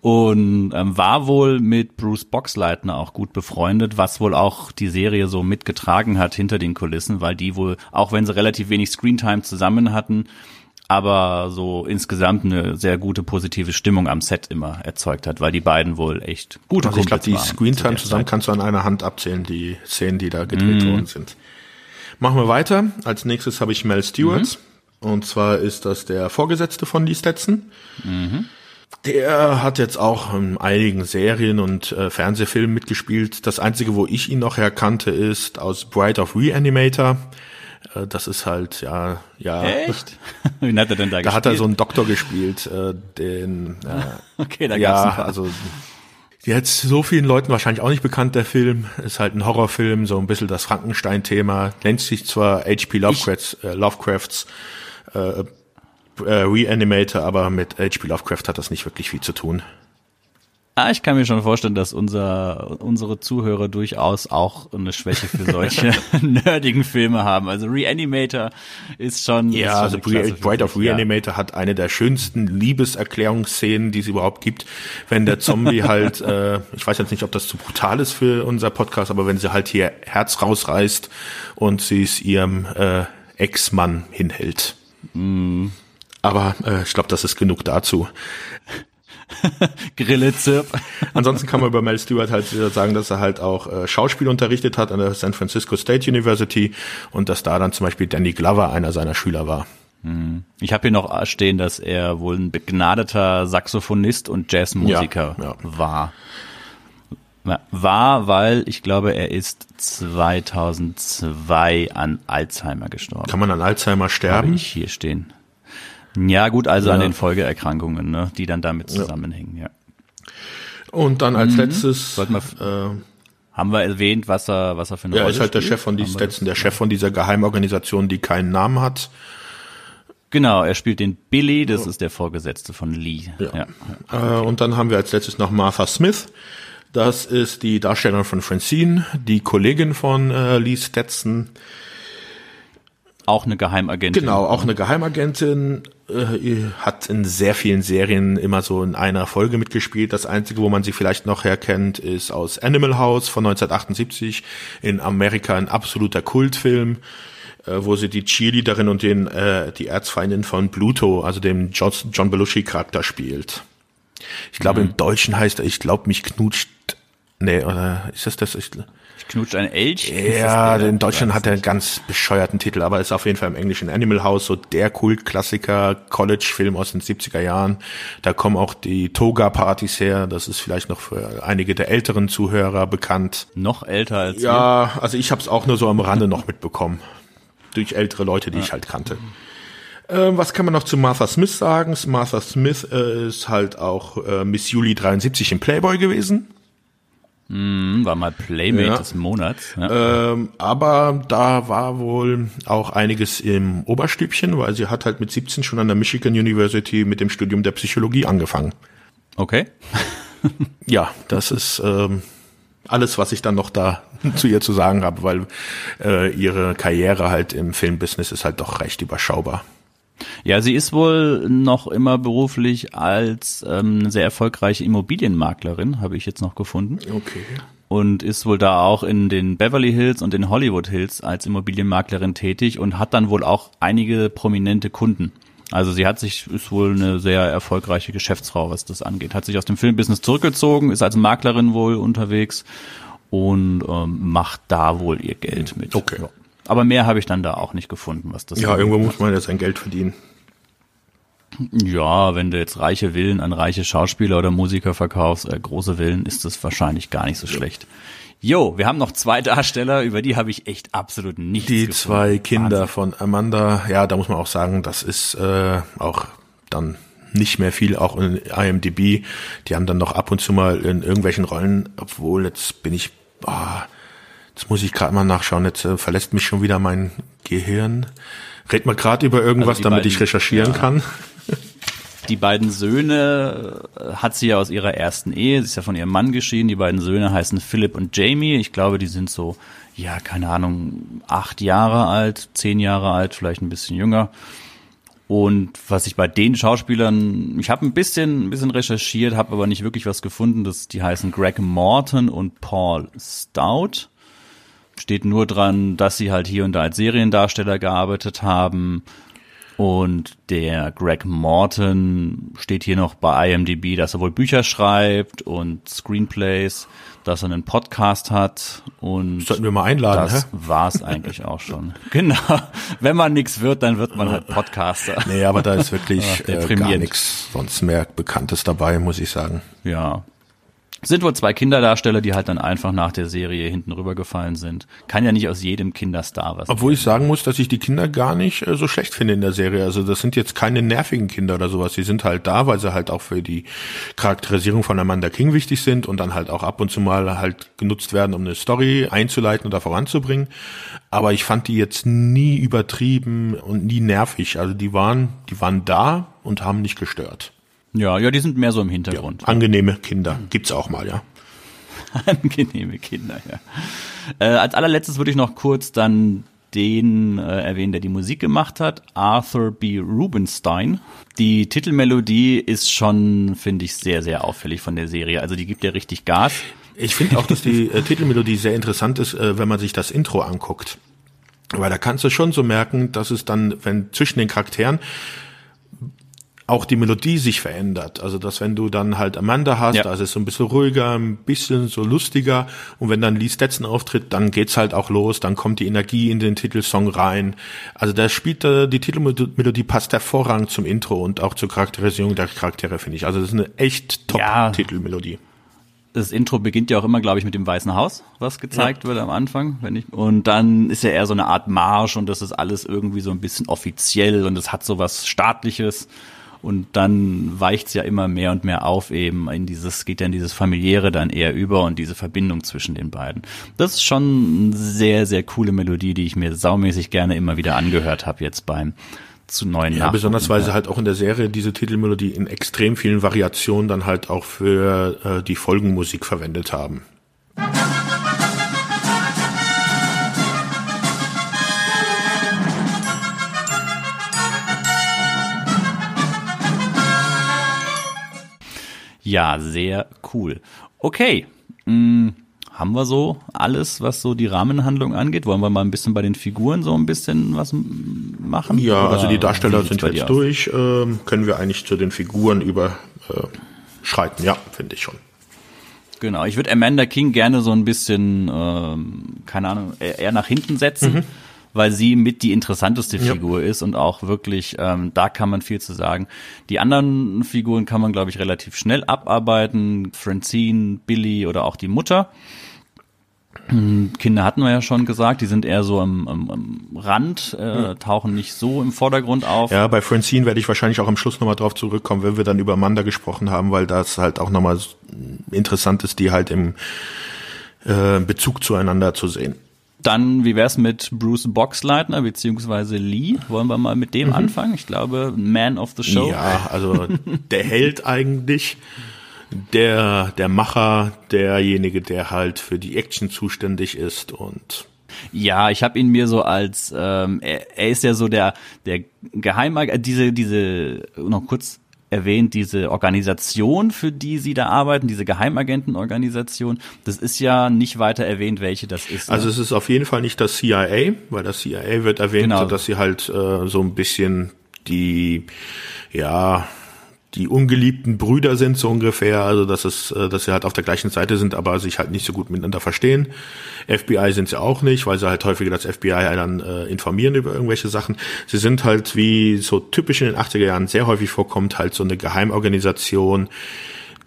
Und ähm, war wohl mit Bruce Boxleitner auch gut befreundet, was wohl auch die Serie so mitgetragen hat hinter den Kulissen, weil die wohl, auch wenn sie relativ wenig Screentime zusammen hatten, aber so insgesamt eine sehr gute positive Stimmung am Set immer erzeugt hat, weil die beiden wohl echt gute also ich glaube, die Screentime zu zusammen kannst du an einer Hand abzählen, die Szenen, die da gedreht mm. worden sind. Machen wir weiter. Als nächstes habe ich Mel Stewart. Mhm. Und zwar ist das der Vorgesetzte von Lee Stetson. Mhm. Der hat jetzt auch in einigen Serien und äh, Fernsehfilmen mitgespielt. Das einzige, wo ich ihn noch erkannte, ist aus Bride of Reanimator. Äh, das ist halt, ja, ja. Echt? Wie hat er denn da, da gespielt? Da hat er so einen Doktor gespielt, äh, den, äh, okay, da ja, gab's also, jetzt so vielen Leuten wahrscheinlich auch nicht bekannt, der Film. Ist halt ein Horrorfilm, so ein bisschen das Frankenstein-Thema. Nennt sich zwar H.P. Lovecrafts, äh, Lovecrafts äh, äh, Reanimator, aber mit H.P. Lovecraft hat das nicht wirklich viel zu tun. Ah, ich kann mir schon vorstellen, dass unser, unsere Zuhörer durchaus auch eine Schwäche für solche nerdigen Filme haben. Also Reanimator ist schon. Ja, ist schon also Bride of Reanimator ja. hat eine der schönsten Liebeserklärungsszenen, die es überhaupt gibt. Wenn der Zombie halt, äh, ich weiß jetzt nicht, ob das zu brutal ist für unser Podcast, aber wenn sie halt hier Herz rausreißt und sie es ihrem äh, Ex-Mann hinhält. Mm. Aber äh, ich glaube, das ist genug dazu. Grille Zirp. Ansonsten kann man über Mel Stewart halt sagen, dass er halt auch äh, Schauspiel unterrichtet hat an der San Francisco State University und dass da dann zum Beispiel Danny Glover einer seiner Schüler war. Hm. Ich habe hier noch stehen, dass er wohl ein begnadeter Saxophonist und Jazzmusiker ja, ja. war. War, weil ich glaube, er ist 2002 an Alzheimer gestorben. Kann man an Alzheimer sterben? Habe ich hier stehen. Ja, gut, also ja. an den Folgeerkrankungen, ne, die dann damit zusammenhängen, ja. Und dann als mhm. letztes wir, äh, haben wir erwähnt, was er, was er für eine ja, Rolle ist halt spielt? der Chef von die Stetson, der Chef von dieser Geheimorganisation, die keinen Namen hat. Genau, er spielt den Billy, das ist der Vorgesetzte von Lee. Ja. ja. Äh, und dann haben wir als letztes noch Martha Smith. Das ist die Darstellerin von Francine, die Kollegin von äh, Lee Stetson. Auch eine Geheimagentin. Genau, auch eine Geheimagentin. Äh, hat in sehr vielen Serien immer so in einer Folge mitgespielt. Das Einzige, wo man sie vielleicht noch herkennt, ist aus Animal House von 1978. In Amerika ein absoluter Kultfilm, äh, wo sie die Cheerleaderin und den, äh, die Erzfeindin von Pluto, also dem John, John Belushi-Charakter spielt. Ich glaube, mhm. im Deutschen heißt er, ich glaube, mich knutscht. Nee, oder ist das das? Ich knutscht ein Elch? Ja, in Deutschland hat er einen ganz bescheuerten Titel, aber ist auf jeden Fall im Englischen Animal House, so der Kultklassiker, College-Film aus den 70er Jahren. Da kommen auch die Toga-Partys her, das ist vielleicht noch für einige der älteren Zuhörer bekannt. Noch älter als Ja, wir? also ich habe es auch nur so am Rande noch mitbekommen. Durch ältere Leute, die ja. ich halt kannte. Ähm, was kann man noch zu Martha Smith sagen? Martha Smith äh, ist halt auch äh, Miss Juli 73 im Playboy gewesen. Mm, war mal Playmate ja. des Monats. Ja. Ähm, aber da war wohl auch einiges im Oberstübchen, weil sie hat halt mit 17 schon an der Michigan University mit dem Studium der Psychologie angefangen. Okay. ja, das ist ähm, alles, was ich dann noch da zu ihr zu sagen habe, weil äh, ihre Karriere halt im Filmbusiness ist halt doch recht überschaubar. Ja, sie ist wohl noch immer beruflich als ähm, sehr erfolgreiche Immobilienmaklerin, habe ich jetzt noch gefunden. Okay. Und ist wohl da auch in den Beverly Hills und den Hollywood Hills als Immobilienmaklerin tätig und hat dann wohl auch einige prominente Kunden. Also sie hat sich, ist wohl eine sehr erfolgreiche Geschäftsfrau, was das angeht. Hat sich aus dem Filmbusiness zurückgezogen, ist als Maklerin wohl unterwegs und ähm, macht da wohl ihr Geld mit. Okay. Ja. Aber mehr habe ich dann da auch nicht gefunden, was das Ja, irgendwo muss man ja sein Geld verdienen. Ja, wenn du jetzt reiche Villen an reiche Schauspieler oder Musiker verkaufst, äh, große Villen, ist das wahrscheinlich gar nicht so schlecht. Jo, wir haben noch zwei Darsteller, über die habe ich echt absolut nichts Die gefunden. zwei Kinder Wahnsinn. von Amanda, ja, da muss man auch sagen, das ist äh, auch dann nicht mehr viel, auch in IMDb. Die haben dann noch ab und zu mal in irgendwelchen Rollen, obwohl jetzt bin ich, oh, Jetzt muss ich gerade mal nachschauen, jetzt äh, verlässt mich schon wieder mein Gehirn. Red mal gerade über irgendwas, also damit beiden, ich recherchieren ja. kann. Die beiden Söhne äh, hat sie ja aus ihrer ersten Ehe, sie ist ja von ihrem Mann geschieden. Die beiden Söhne heißen Philipp und Jamie. Ich glaube, die sind so, ja, keine Ahnung, acht Jahre alt, zehn Jahre alt, vielleicht ein bisschen jünger. Und was ich bei den Schauspielern, ich habe ein bisschen, ein bisschen recherchiert, habe aber nicht wirklich was gefunden. Das, die heißen Greg Morton und Paul Stout. Steht nur dran, dass sie halt hier und da als Seriendarsteller gearbeitet haben. Und der Greg Morton steht hier noch bei IMDb, dass er wohl Bücher schreibt und Screenplays dass er einen Podcast hat und sollten wir mal einladen. Das war es eigentlich auch schon. Genau. Wenn man nichts wird, dann wird man halt Podcaster. Nee, aber da ist wirklich äh, gar nichts sonst mehr Bekanntes dabei, muss ich sagen. Ja, sind wohl zwei Kinderdarsteller, die halt dann einfach nach der Serie hinten rübergefallen sind. Kann ja nicht aus jedem Kinderstar was. Obwohl ich sagen muss, dass ich die Kinder gar nicht äh, so schlecht finde in der Serie. Also das sind jetzt keine nervigen Kinder oder sowas. Die sind halt da, weil sie halt auch für die Charakterisierung von Amanda King wichtig sind und dann halt auch ab und zu mal halt genutzt werden, um eine Story einzuleiten oder voranzubringen. Aber ich fand die jetzt nie übertrieben und nie nervig. Also die waren, die waren da und haben nicht gestört. Ja, ja, die sind mehr so im Hintergrund. Ja, angenehme Kinder gibt's auch mal, ja. angenehme Kinder, ja. Äh, als allerletztes würde ich noch kurz dann den äh, erwähnen, der die Musik gemacht hat, Arthur B. Rubenstein. Die Titelmelodie ist schon, finde ich, sehr, sehr auffällig von der Serie. Also die gibt ja richtig Gas. Ich finde auch, dass die äh, Titelmelodie sehr interessant ist, äh, wenn man sich das Intro anguckt. Weil da kannst du schon so merken, dass es dann, wenn zwischen den Charakteren auch die Melodie sich verändert. Also dass wenn du dann halt Amanda hast, ja. also ist so ein bisschen ruhiger, ein bisschen so lustiger und wenn dann Lee Stetson auftritt, dann geht's halt auch los, dann kommt die Energie in den Titelsong rein. Also da spielt äh, die Titelmelodie passt hervorragend zum Intro und auch zur Charakterisierung der Charaktere, finde ich. Also das ist eine echt top ja. Titelmelodie das Intro beginnt ja auch immer, glaube ich, mit dem Weißen Haus, was gezeigt ja. wird am Anfang, wenn ich und dann ist ja eher so eine Art Marsch und das ist alles irgendwie so ein bisschen offiziell und es hat so was staatliches und dann weicht's ja immer mehr und mehr auf eben in dieses, geht ja in dieses familiäre dann eher über und diese Verbindung zwischen den beiden. Das ist schon eine sehr, sehr coole Melodie, die ich mir saumäßig gerne immer wieder angehört habe jetzt beim zu neuen Ja, besonders weil sie halt auch in der Serie diese Titelmelodie in extrem vielen Variationen dann halt auch für äh, die Folgenmusik verwendet haben. Ja, sehr cool. Okay. Hm, haben wir so alles, was so die Rahmenhandlung angeht? Wollen wir mal ein bisschen bei den Figuren so ein bisschen was machen? Ja, Oder also die Darsteller sind jetzt durch. Ähm, können wir eigentlich zu den Figuren überschreiten? Äh, ja, finde ich schon. Genau, ich würde Amanda King gerne so ein bisschen, ähm, keine Ahnung, eher nach hinten setzen. Mhm weil sie mit die interessanteste Figur ja. ist und auch wirklich, ähm, da kann man viel zu sagen. Die anderen Figuren kann man, glaube ich, relativ schnell abarbeiten. Francine, Billy oder auch die Mutter. Kinder hatten wir ja schon gesagt, die sind eher so am, am, am Rand, äh, tauchen nicht so im Vordergrund auf. Ja, bei Francine werde ich wahrscheinlich auch am Schluss nochmal drauf zurückkommen, wenn wir dann über Amanda gesprochen haben, weil das halt auch nochmal interessant ist, die halt im äh, Bezug zueinander zu sehen. Dann, wie wär's mit Bruce Boxleitner beziehungsweise Lee? Wollen wir mal mit dem mhm. anfangen? Ich glaube, Man of the Show. Ja, also der Held eigentlich, der der Macher, derjenige, der halt für die Action zuständig ist und ja, ich habe ihn mir so als ähm, er, er ist ja so der der Geheimagent, äh, diese diese noch kurz erwähnt, diese Organisation, für die sie da arbeiten, diese Geheimagentenorganisation, das ist ja nicht weiter erwähnt, welche das ist. Ne? Also es ist auf jeden Fall nicht das CIA, weil das CIA wird erwähnt, genau. dass sie halt äh, so ein bisschen die, ja, die ungeliebten Brüder sind so ungefähr, also dass es, äh, dass sie halt auf der gleichen Seite sind, aber sich halt nicht so gut miteinander verstehen. FBI sind sie auch nicht, weil sie halt häufiger das FBI dann äh, informieren über irgendwelche Sachen. Sie sind halt, wie so typisch in den 80er Jahren sehr häufig vorkommt, halt so eine Geheimorganisation,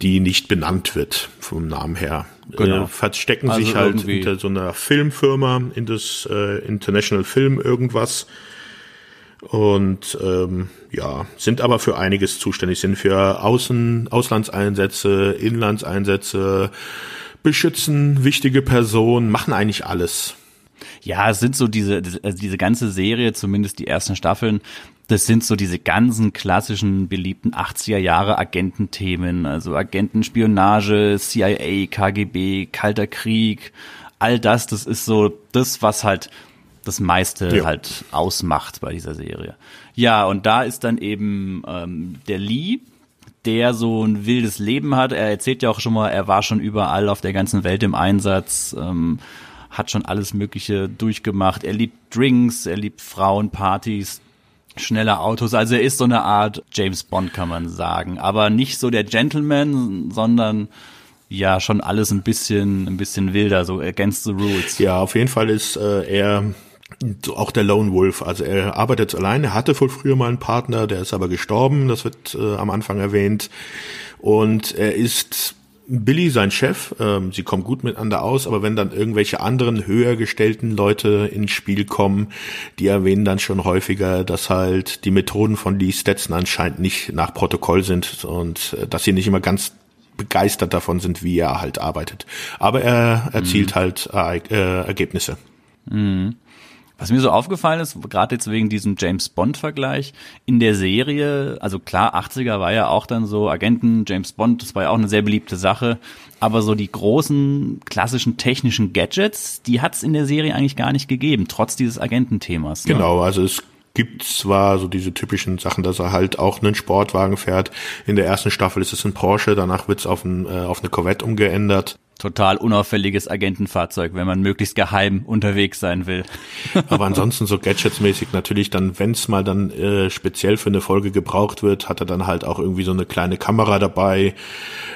die nicht benannt wird vom Namen her. Genau. Äh, verstecken also sich halt hinter so einer Filmfirma, in das äh, International Film irgendwas und ähm, ja, sind aber für einiges zuständig, sind für Außen, Auslandseinsätze, Inlandseinsätze, beschützen wichtige Personen, machen eigentlich alles. Ja, es sind so diese, also diese ganze Serie, zumindest die ersten Staffeln, das sind so diese ganzen klassischen beliebten 80er Jahre Agententhemen, also Agentenspionage, CIA, KGB, Kalter Krieg, all das, das ist so das, was halt das meiste ja. halt ausmacht bei dieser Serie. Ja, und da ist dann eben ähm, der Lee, der so ein wildes Leben hat. Er erzählt ja auch schon mal, er war schon überall auf der ganzen Welt im Einsatz, ähm, hat schon alles Mögliche durchgemacht. Er liebt Drinks, er liebt Frauen, Partys, schnelle Autos. Also er ist so eine Art James Bond, kann man sagen. Aber nicht so der Gentleman, sondern ja schon alles ein bisschen, ein bisschen wilder, so against the rules. Ja, auf jeden Fall ist äh, er auch der Lone Wolf. Also er arbeitet alleine, hatte wohl früher mal einen Partner, der ist aber gestorben, das wird äh, am Anfang erwähnt. Und er ist Billy, sein Chef, ähm, sie kommen gut miteinander aus, aber wenn dann irgendwelche anderen höher gestellten Leute ins Spiel kommen, die erwähnen dann schon häufiger, dass halt die Methoden von Lee Stetson anscheinend nicht nach Protokoll sind und äh, dass sie nicht immer ganz begeistert davon sind, wie er halt arbeitet. Aber er erzielt mhm. halt äh, Ergebnisse. Mhm. Was mir so aufgefallen ist, gerade jetzt wegen diesem James Bond-Vergleich, in der Serie, also klar, 80er war ja auch dann so Agenten, James Bond, das war ja auch eine sehr beliebte Sache, aber so die großen klassischen technischen Gadgets, die hat es in der Serie eigentlich gar nicht gegeben, trotz dieses Agententhemas. Ne? Genau, also es gibt zwar so diese typischen Sachen, dass er halt auch einen Sportwagen fährt. In der ersten Staffel ist es ein Porsche, danach wird es auf, ein, äh, auf eine Corvette umgeändert total unauffälliges Agentenfahrzeug, wenn man möglichst geheim unterwegs sein will. Aber ansonsten so Gadgets-mäßig natürlich dann, wenn es mal dann äh, speziell für eine Folge gebraucht wird, hat er dann halt auch irgendwie so eine kleine Kamera dabei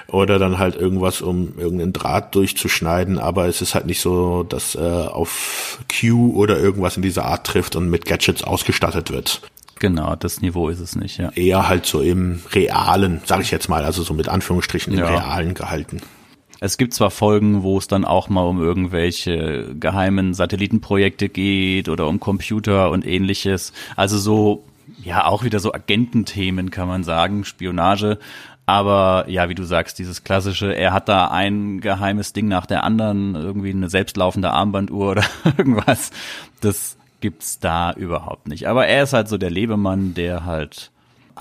oder dann halt irgendwas, um irgendeinen Draht durchzuschneiden. Aber es ist halt nicht so, dass äh, auf Q oder irgendwas in dieser Art trifft und mit Gadgets ausgestattet wird. Genau, das Niveau ist es nicht, ja. Eher halt so im realen, sage ich jetzt mal, also so mit Anführungsstrichen im ja. realen gehalten. Es gibt zwar Folgen, wo es dann auch mal um irgendwelche geheimen Satellitenprojekte geht oder um Computer und ähnliches. Also so, ja, auch wieder so Agententhemen kann man sagen, Spionage. Aber ja, wie du sagst, dieses klassische, er hat da ein geheimes Ding nach der anderen, irgendwie eine selbstlaufende Armbanduhr oder irgendwas. Das gibt's da überhaupt nicht. Aber er ist halt so der Lebemann, der halt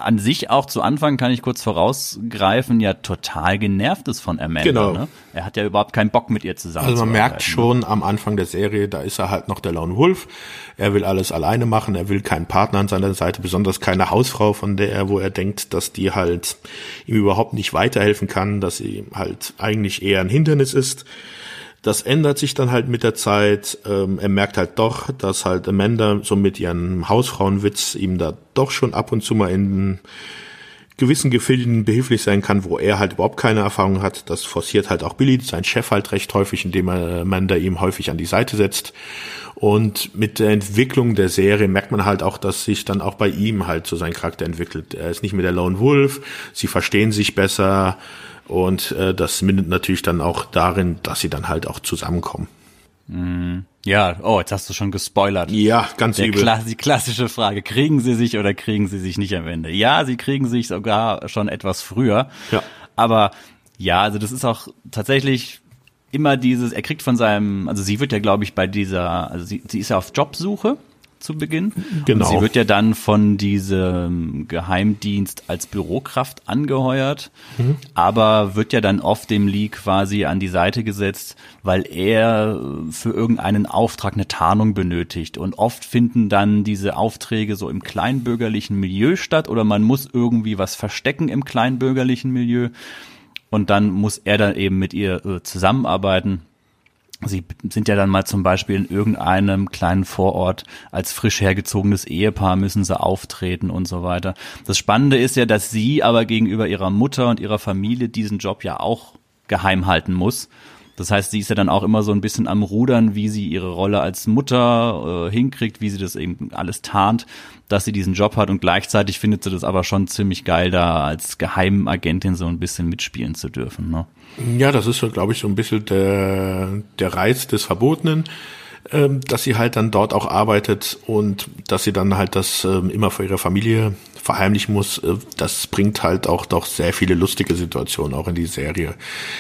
an sich auch zu Anfang, kann ich kurz vorausgreifen, ja total genervt ist von Amanda. Genau. Ne? Er hat ja überhaupt keinen Bock mit ihr zusammen. Also man merkt schon am Anfang der Serie, da ist er halt noch der Lone Wolf. Er will alles alleine machen, er will keinen Partner an seiner Seite, besonders keine Hausfrau, von der er, wo er denkt, dass die halt ihm überhaupt nicht weiterhelfen kann, dass sie halt eigentlich eher ein Hindernis ist. Das ändert sich dann halt mit der Zeit. Ähm, er merkt halt doch, dass halt Amanda so mit ihrem Hausfrauenwitz ihm da doch schon ab und zu mal in gewissen Gefilden behilflich sein kann, wo er halt überhaupt keine Erfahrung hat. Das forciert halt auch Billy, sein Chef halt recht häufig, indem er Amanda ihm häufig an die Seite setzt. Und mit der Entwicklung der Serie merkt man halt auch, dass sich dann auch bei ihm halt so sein Charakter entwickelt. Er ist nicht mehr der Lone Wolf, sie verstehen sich besser, und äh, das mündet natürlich dann auch darin, dass sie dann halt auch zusammenkommen. Mhm. Ja, oh, jetzt hast du schon gespoilert. Ja, ganz Der übel. Kla die klassische Frage, kriegen sie sich oder kriegen sie sich nicht am Ende? Ja, sie kriegen sich sogar schon etwas früher. Ja. Aber ja, also das ist auch tatsächlich immer dieses, er kriegt von seinem, also sie wird ja, glaube ich, bei dieser, also sie, sie ist ja auf Jobsuche zu Beginn. Genau. Und sie wird ja dann von diesem Geheimdienst als Bürokraft angeheuert, mhm. aber wird ja dann oft dem Lee quasi an die Seite gesetzt, weil er für irgendeinen Auftrag eine Tarnung benötigt. Und oft finden dann diese Aufträge so im kleinbürgerlichen Milieu statt oder man muss irgendwie was verstecken im kleinbürgerlichen Milieu. Und dann muss er dann eben mit ihr äh, zusammenarbeiten Sie sind ja dann mal zum Beispiel in irgendeinem kleinen Vorort als frisch hergezogenes Ehepaar müssen sie auftreten und so weiter. Das Spannende ist ja, dass sie aber gegenüber ihrer Mutter und ihrer Familie diesen Job ja auch geheim halten muss. Das heißt, sie ist ja dann auch immer so ein bisschen am Rudern, wie sie ihre Rolle als Mutter äh, hinkriegt, wie sie das eben alles tarnt, dass sie diesen Job hat und gleichzeitig findet sie das aber schon ziemlich geil, da als Geheimagentin so ein bisschen mitspielen zu dürfen. Ne? Ja, das ist so, glaube ich, so ein bisschen der, der Reiz des Verbotenen ähm, dass sie halt dann dort auch arbeitet und dass sie dann halt das ähm, immer für ihre Familie verheimlichen muss, äh, das bringt halt auch doch sehr viele lustige Situationen auch in die Serie.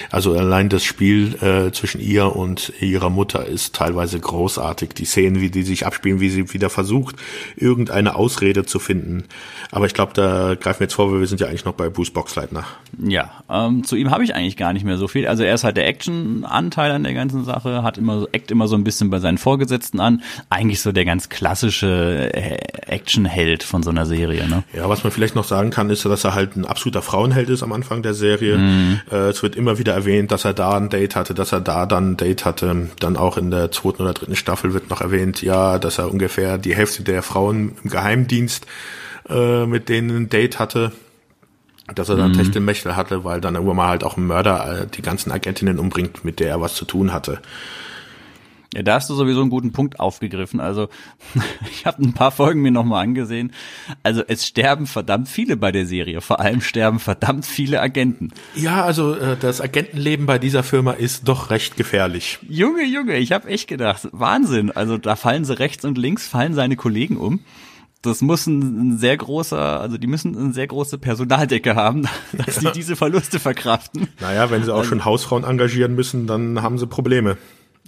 Also allein das Spiel äh, zwischen ihr und ihrer Mutter ist teilweise großartig. Die Szenen, wie die sich abspielen, wie sie wieder versucht, irgendeine Ausrede zu finden. Aber ich glaube, da greifen wir jetzt vor, weil wir sind ja eigentlich noch bei Bruce Boxleitner. Ja, ähm, zu ihm habe ich eigentlich gar nicht mehr so viel. Also er ist halt der Action-Anteil an der ganzen Sache, hat immer so, eckt immer so ein bisschen bei seinen Vorgesetzten an. Eigentlich so der ganz klassische äh, Action-Held von so einer Serie. Ne? Ja, was man vielleicht noch sagen kann, ist, dass er halt ein absoluter Frauenheld ist am Anfang der Serie. Mhm. Äh, es wird immer wieder erwähnt, dass er da ein Date hatte, dass er da dann ein Date hatte. Dann auch in der zweiten oder dritten Staffel wird noch erwähnt, ja, dass er ungefähr die Hälfte der Frauen im Geheimdienst äh, mit denen ein Date hatte dass er dann mhm. Techtelmechtel hatte, weil dann irgendwann mal halt auch ein Mörder äh, die ganzen Agentinnen umbringt, mit der er was zu tun hatte. Ja, da hast du sowieso einen guten Punkt aufgegriffen. Also ich habe ein paar Folgen mir nochmal angesehen. Also es sterben verdammt viele bei der Serie. Vor allem sterben verdammt viele Agenten. Ja, also äh, das Agentenleben bei dieser Firma ist doch recht gefährlich. Junge, Junge, ich habe echt gedacht, Wahnsinn. Also da fallen sie rechts und links, fallen seine Kollegen um das muss ein, sehr großer, also die müssen eine sehr große Personaldecke haben, dass sie diese Verluste verkraften. Naja, wenn sie auch also, schon Hausfrauen engagieren müssen, dann haben sie Probleme.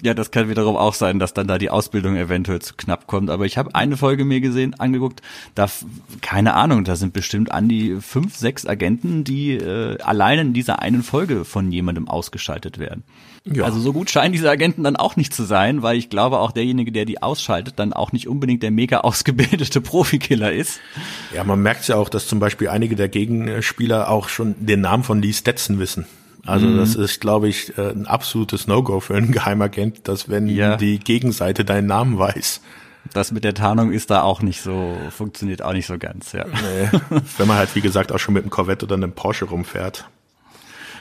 Ja, das kann wiederum auch sein, dass dann da die Ausbildung eventuell zu knapp kommt. Aber ich habe eine Folge mir gesehen, angeguckt, da, keine Ahnung, da sind bestimmt an die fünf, sechs Agenten, die äh, allein in dieser einen Folge von jemandem ausgeschaltet werden. Ja. Also so gut scheinen diese Agenten dann auch nicht zu sein, weil ich glaube auch derjenige, der die ausschaltet, dann auch nicht unbedingt der mega ausgebildete Profikiller ist. Ja, man merkt ja auch, dass zum Beispiel einige der Gegenspieler auch schon den Namen von Lee Stetson wissen. Also mhm. das ist, glaube ich, äh, ein absolutes No-Go für einen Geheimagent, dass wenn ja. die Gegenseite deinen Namen weiß. Das mit der Tarnung ist da auch nicht so, funktioniert auch nicht so ganz, ja. Nee, wenn man halt, wie gesagt, auch schon mit einem Corvette oder einem Porsche rumfährt.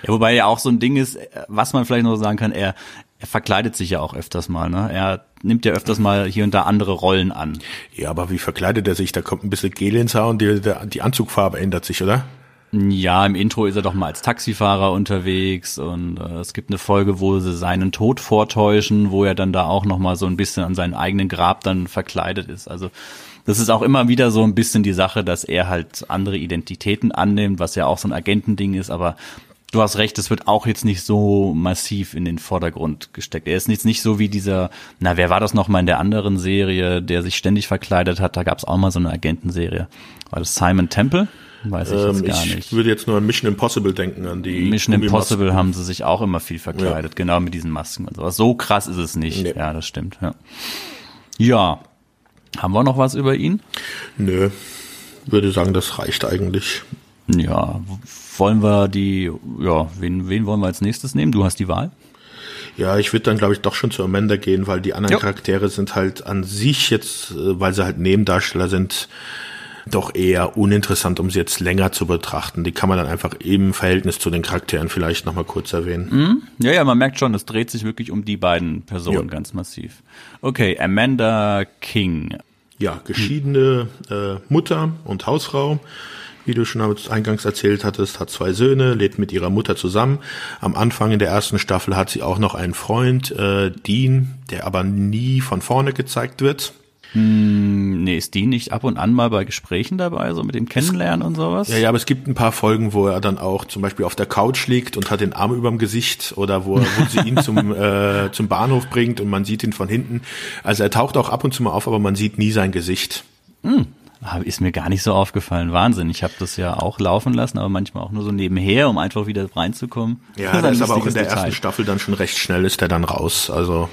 Ja, wobei ja auch so ein Ding ist, was man vielleicht noch sagen kann, er, er verkleidet sich ja auch öfters mal, ne? Er nimmt ja öfters mal hier und da andere Rollen an. Ja, aber wie verkleidet er sich? Da kommt ein bisschen Gel ins Haar und die, die Anzugfarbe ändert sich, oder? Ja, im Intro ist er doch mal als Taxifahrer unterwegs und äh, es gibt eine Folge, wo sie seinen Tod vortäuschen, wo er dann da auch noch mal so ein bisschen an seinem eigenen Grab dann verkleidet ist. Also das ist auch immer wieder so ein bisschen die Sache, dass er halt andere Identitäten annimmt, was ja auch so ein Agentending ist, aber du hast recht, es wird auch jetzt nicht so massiv in den Vordergrund gesteckt. Er ist jetzt nicht so wie dieser, na, wer war das noch mal in der anderen Serie, der sich ständig verkleidet hat, da gab es auch mal so eine Agentenserie. War das Simon Temple? Weiß ich jetzt ähm, gar ich nicht. Ich würde jetzt nur an Mission Impossible denken, an die. Mission Impossible haben sie sich auch immer viel verkleidet, ja. genau mit diesen Masken und sowas. So krass ist es nicht. Nee. Ja, das stimmt. Ja. ja. Haben wir noch was über ihn? Nö. Würde sagen, das reicht eigentlich. Ja. Wollen wir die, ja, wen, wen wollen wir als nächstes nehmen? Du hast die Wahl. Ja, ich würde dann, glaube ich, doch schon zu Amanda gehen, weil die anderen jo. Charaktere sind halt an sich jetzt, äh, weil sie halt Nebendarsteller sind, doch eher uninteressant, um sie jetzt länger zu betrachten. Die kann man dann einfach im Verhältnis zu den Charakteren vielleicht nochmal kurz erwähnen. Mhm. Ja, ja, man merkt schon, es dreht sich wirklich um die beiden Personen ja. ganz massiv. Okay, Amanda King. Ja, geschiedene äh, Mutter und Hausfrau wie du schon eingangs erzählt hattest, hat zwei Söhne, lebt mit ihrer Mutter zusammen. Am Anfang in der ersten Staffel hat sie auch noch einen Freund, äh, Dean, der aber nie von vorne gezeigt wird. Hm, nee, ist die nicht ab und an mal bei Gesprächen dabei, so mit dem Kennenlernen und sowas? Ja, ja, aber es gibt ein paar Folgen, wo er dann auch zum Beispiel auf der Couch liegt und hat den Arm überm Gesicht oder wo, wo sie ihn zum, äh, zum Bahnhof bringt und man sieht ihn von hinten. Also er taucht auch ab und zu mal auf, aber man sieht nie sein Gesicht. Hm, ist mir gar nicht so aufgefallen. Wahnsinn. Ich habe das ja auch laufen lassen, aber manchmal auch nur so nebenher, um einfach wieder reinzukommen. Ja, das ist aber auch in der Detail. ersten Staffel dann schon recht schnell ist der dann raus. Also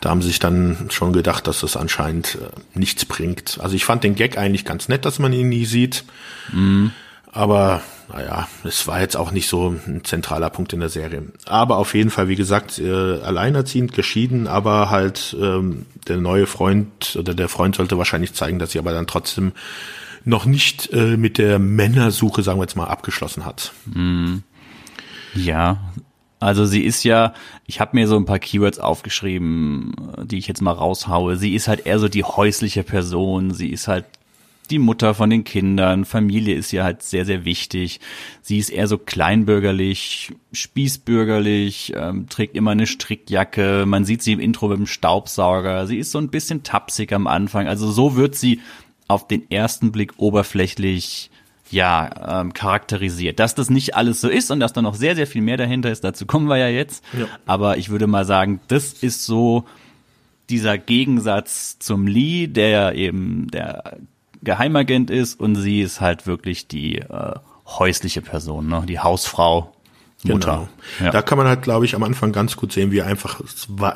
da haben sie sich dann schon gedacht, dass das anscheinend äh, nichts bringt. Also ich fand den Gag eigentlich ganz nett, dass man ihn nie sieht. Mhm. Aber naja, es war jetzt auch nicht so ein zentraler Punkt in der Serie. Aber auf jeden Fall, wie gesagt, äh, alleinerziehend, geschieden, aber halt ähm, der neue Freund oder der Freund sollte wahrscheinlich zeigen, dass sie aber dann trotzdem noch nicht äh, mit der Männersuche, sagen wir jetzt mal, abgeschlossen hat. Mm. Ja, also sie ist ja, ich habe mir so ein paar Keywords aufgeschrieben, die ich jetzt mal raushaue. Sie ist halt eher so die häusliche Person. Sie ist halt die Mutter von den Kindern, Familie ist ihr halt sehr, sehr wichtig. Sie ist eher so kleinbürgerlich, spießbürgerlich, ähm, trägt immer eine Strickjacke, man sieht sie im Intro mit dem Staubsauger, sie ist so ein bisschen tapsig am Anfang. Also so wird sie auf den ersten Blick oberflächlich ja, ähm, charakterisiert. Dass das nicht alles so ist und dass da noch sehr, sehr viel mehr dahinter ist, dazu kommen wir ja jetzt. Ja. Aber ich würde mal sagen, das ist so dieser Gegensatz zum Lee, der ja eben der Geheimagent ist und sie ist halt wirklich die äh, häusliche Person, ne? die Hausfrau. Mutter. Genau. Ja. Da kann man halt, glaube ich, am Anfang ganz gut sehen, wie einfach,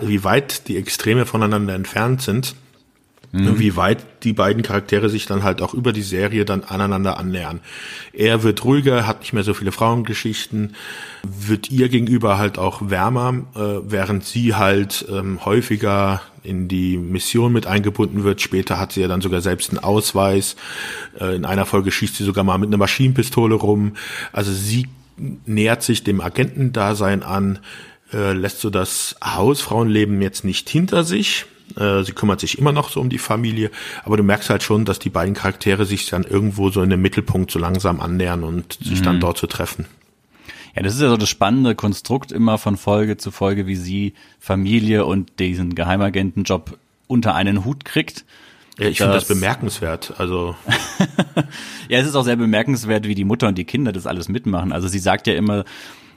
wie weit die Extreme voneinander entfernt sind mhm. wie weit die beiden Charaktere sich dann halt auch über die Serie dann aneinander annähern. Er wird ruhiger, hat nicht mehr so viele Frauengeschichten, wird ihr gegenüber halt auch wärmer, äh, während sie halt ähm, häufiger in die Mission mit eingebunden wird. Später hat sie ja dann sogar selbst einen Ausweis. Äh, in einer Folge schießt sie sogar mal mit einer Maschinenpistole rum. Also sie nähert sich dem Agentendasein an, äh, lässt so das Hausfrauenleben jetzt nicht hinter sich, äh, sie kümmert sich immer noch so um die Familie, aber du merkst halt schon, dass die beiden Charaktere sich dann irgendwo so in dem Mittelpunkt so langsam annähern und sich mhm. dann dort zu treffen. Ja, das ist ja so das spannende Konstrukt immer von Folge zu Folge, wie sie Familie und diesen Geheimagentenjob unter einen Hut kriegt. Ja, ich finde das bemerkenswert. Also ja, es ist auch sehr bemerkenswert, wie die Mutter und die Kinder das alles mitmachen. Also sie sagt ja immer,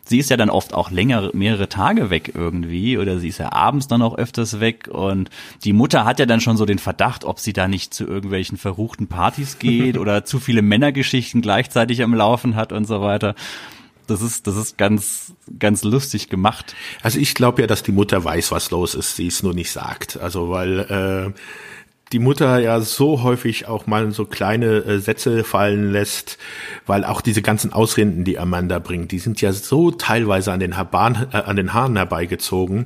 sie ist ja dann oft auch länger, mehrere Tage weg irgendwie oder sie ist ja abends dann auch öfters weg und die Mutter hat ja dann schon so den Verdacht, ob sie da nicht zu irgendwelchen verruchten Partys geht oder zu viele Männergeschichten gleichzeitig am Laufen hat und so weiter. Das ist, das ist ganz, ganz lustig gemacht. Also ich glaube ja, dass die Mutter weiß, was los ist, sie es nur nicht sagt. Also weil äh, die Mutter ja so häufig auch mal so kleine äh, Sätze fallen lässt, weil auch diese ganzen Ausreden, die Amanda bringt, die sind ja so teilweise an den, Haaren, äh, an den Haaren herbeigezogen,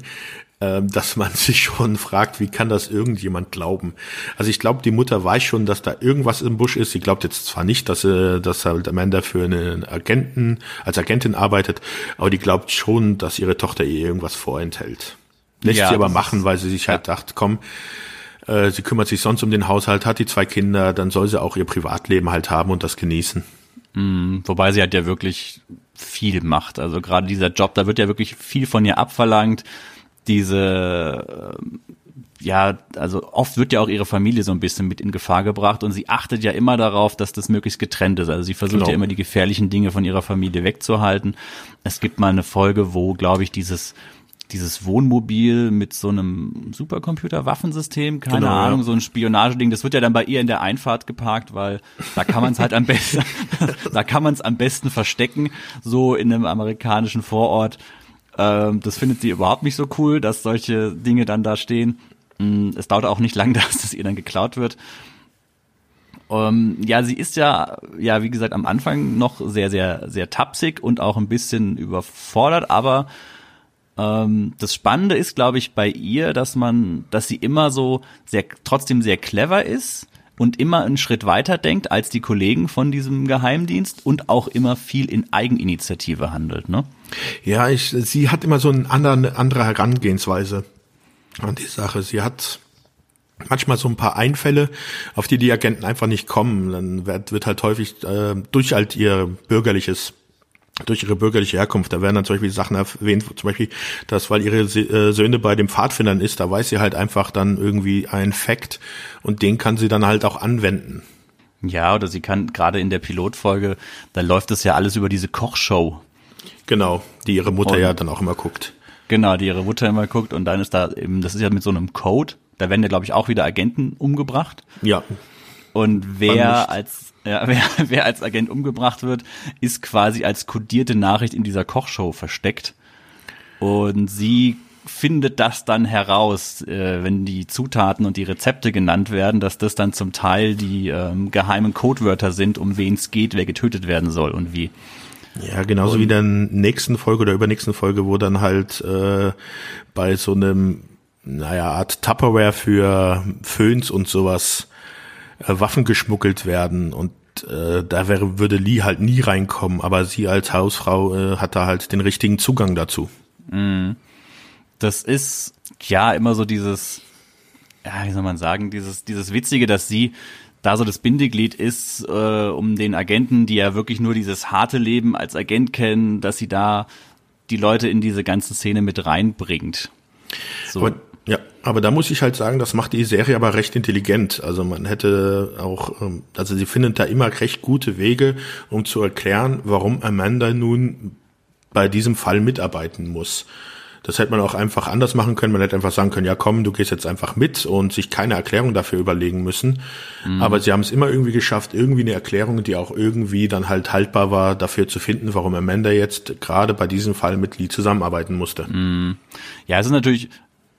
äh, dass man sich schon fragt, wie kann das irgendjemand glauben? Also ich glaube, die Mutter weiß schon, dass da irgendwas im Busch ist. Sie glaubt jetzt zwar nicht, dass, äh, dass halt Amanda für einen Agenten, als Agentin arbeitet, aber die glaubt schon, dass ihre Tochter ihr irgendwas vorenthält. Lässt ja, sie aber machen, weil sie sich halt ja. dacht, komm, äh, sie kümmert sich sonst um den Haushalt, hat die zwei Kinder, dann soll sie auch ihr Privatleben halt haben und das genießen. Mm, wobei sie halt ja wirklich viel macht. Also gerade dieser Job, da wird ja wirklich viel von ihr abverlangt. Diese, äh, ja, also oft wird ja auch ihre Familie so ein bisschen mit in Gefahr gebracht und sie achtet ja immer darauf, dass das möglichst getrennt ist. Also sie versucht genau. ja immer die gefährlichen Dinge von ihrer Familie wegzuhalten. Es gibt mal eine Folge, wo, glaube ich, dieses dieses Wohnmobil mit so einem Supercomputer-Waffensystem, keine genau, Ahnung, ja. so ein Spionageding, das wird ja dann bei ihr in der Einfahrt geparkt, weil da kann man es halt am besten, da kann man es am besten verstecken, so in einem amerikanischen Vorort. Ähm, das findet sie überhaupt nicht so cool, dass solche Dinge dann da stehen. Mm, es dauert auch nicht lang, dass das ihr dann geklaut wird. Um, ähm, ja, sie ist ja, ja, wie gesagt, am Anfang noch sehr, sehr, sehr tapsig und auch ein bisschen überfordert, aber ähm, das Spannende ist, glaube ich, bei ihr, dass man, dass sie immer so sehr, trotzdem sehr clever ist und immer einen Schritt weiter denkt als die Kollegen von diesem Geheimdienst und auch immer viel in Eigeninitiative handelt, ne? Ja, ich, sie hat immer so eine andere, andere Herangehensweise an die Sache. Sie hat manchmal so ein paar Einfälle, auf die die Agenten einfach nicht kommen. Dann wird, wird halt häufig äh, durch halt ihr bürgerliches durch ihre bürgerliche Herkunft. Da werden dann zum Beispiel Sachen erwähnt, zum Beispiel, dass weil ihre äh, Söhne bei den Pfadfindern ist, da weiß sie halt einfach dann irgendwie einen Fact und den kann sie dann halt auch anwenden. Ja, oder sie kann gerade in der Pilotfolge, da läuft es ja alles über diese Kochshow. Genau, die ihre Mutter und, ja dann auch immer guckt. Genau, die ihre Mutter immer guckt und dann ist da eben, das ist ja mit so einem Code, da werden ja glaube ich auch wieder Agenten umgebracht. Ja. Und wer als ja, wer, wer als Agent umgebracht wird, ist quasi als kodierte Nachricht in dieser Kochshow versteckt. Und sie findet das dann heraus, äh, wenn die Zutaten und die Rezepte genannt werden, dass das dann zum Teil die ähm, geheimen Codewörter sind, um wen es geht, wer getötet werden soll und wie. Ja, genauso und, wie in der nächsten Folge oder übernächsten Folge, wo dann halt äh, bei so einem, naja, Art Tupperware für Föhns und sowas äh, Waffen geschmuggelt werden und äh, da wäre, würde Lee halt nie reinkommen, aber sie als Hausfrau äh, hat da halt den richtigen Zugang dazu. Mhm. Das ist ja immer so dieses, ja, wie soll man sagen, dieses, dieses Witzige, dass sie da so das Bindeglied ist, äh, um den Agenten, die ja wirklich nur dieses harte Leben als Agent kennen, dass sie da die Leute in diese ganze Szene mit reinbringt. So. Aber, ja, Aber da muss ich halt sagen, das macht die Serie aber recht intelligent. Also man hätte auch, ähm, also sie findet da immer recht gute Wege, um zu erklären, warum Amanda nun bei diesem Fall mitarbeiten muss. Das hätte man auch einfach anders machen können. Man hätte einfach sagen können, ja komm, du gehst jetzt einfach mit und sich keine Erklärung dafür überlegen müssen. Mhm. Aber sie haben es immer irgendwie geschafft, irgendwie eine Erklärung, die auch irgendwie dann halt haltbar war, dafür zu finden, warum Amanda jetzt gerade bei diesem Fall mit Lee zusammenarbeiten musste. Mhm. Ja, es ist natürlich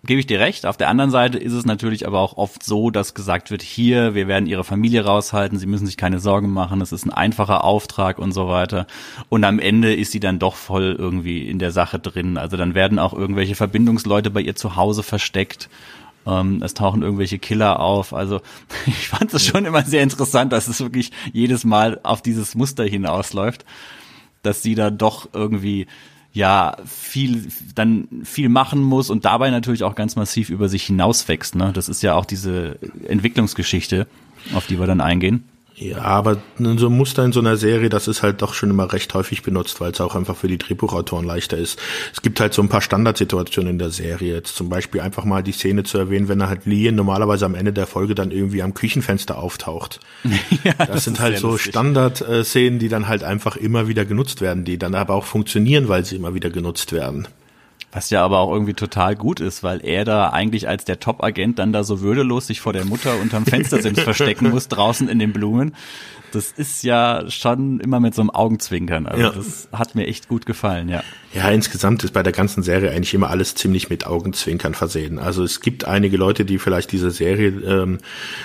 gebe ich dir recht. Auf der anderen Seite ist es natürlich aber auch oft so, dass gesagt wird, hier, wir werden ihre Familie raushalten, sie müssen sich keine Sorgen machen, es ist ein einfacher Auftrag und so weiter. Und am Ende ist sie dann doch voll irgendwie in der Sache drin. Also dann werden auch irgendwelche Verbindungsleute bei ihr zu Hause versteckt. Ähm, es tauchen irgendwelche Killer auf. Also ich fand es schon immer sehr interessant, dass es wirklich jedes Mal auf dieses Muster hinausläuft, dass sie da doch irgendwie ja viel dann viel machen muss und dabei natürlich auch ganz massiv über sich hinauswächst. Ne? Das ist ja auch diese Entwicklungsgeschichte, auf die wir dann eingehen. Ja, aber so ein Muster in so einer Serie, das ist halt doch schon immer recht häufig benutzt, weil es auch einfach für die Drehbuchautoren leichter ist. Es gibt halt so ein paar Standardsituationen in der Serie. Jetzt zum Beispiel einfach mal die Szene zu erwähnen, wenn er halt Lee normalerweise am Ende der Folge dann irgendwie am Küchenfenster auftaucht. ja, das, das sind halt so Standardszenen, die dann halt einfach immer wieder genutzt werden, die dann aber auch funktionieren, weil sie immer wieder genutzt werden. Was ja aber auch irgendwie total gut ist, weil er da eigentlich als der Top-Agent dann da so würdelos sich vor der Mutter unterm Fenstersims verstecken muss, draußen in den Blumen. Das ist ja schon immer mit so einem Augenzwinkern. Also ja. das hat mir echt gut gefallen, ja. Ja, insgesamt ist bei der ganzen Serie eigentlich immer alles ziemlich mit Augenzwinkern versehen. Also es gibt einige Leute, die vielleicht diese Serie ähm,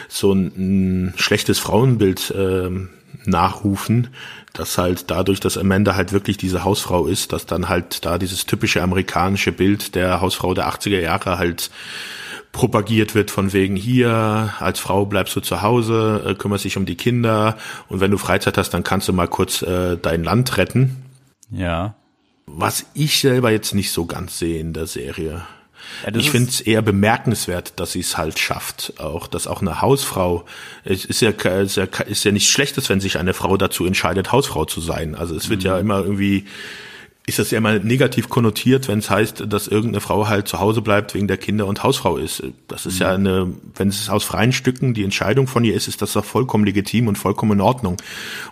so ein, ein schlechtes Frauenbild ähm, nachrufen, dass halt dadurch, dass Amanda halt wirklich diese Hausfrau ist, dass dann halt da dieses typische amerikanische Bild der Hausfrau der 80er Jahre halt propagiert wird von wegen hier, als Frau bleibst du zu Hause, äh, kümmerst dich um die Kinder und wenn du Freizeit hast, dann kannst du mal kurz äh, dein Land retten. Ja. Was ich selber jetzt nicht so ganz sehe in der Serie. Ja, ich finde es eher bemerkenswert, dass sie es halt schafft. Auch, dass auch eine Hausfrau, es ist ja, ist ja, ist ja nichts Schlechtes, wenn sich eine Frau dazu entscheidet, Hausfrau zu sein. Also es wird mhm. ja immer irgendwie ist das ja immer negativ konnotiert, wenn es heißt, dass irgendeine Frau halt zu Hause bleibt wegen der Kinder und Hausfrau ist. Das ist mhm. ja eine, wenn es aus freien Stücken die Entscheidung von ihr ist, ist das doch vollkommen legitim und vollkommen in Ordnung.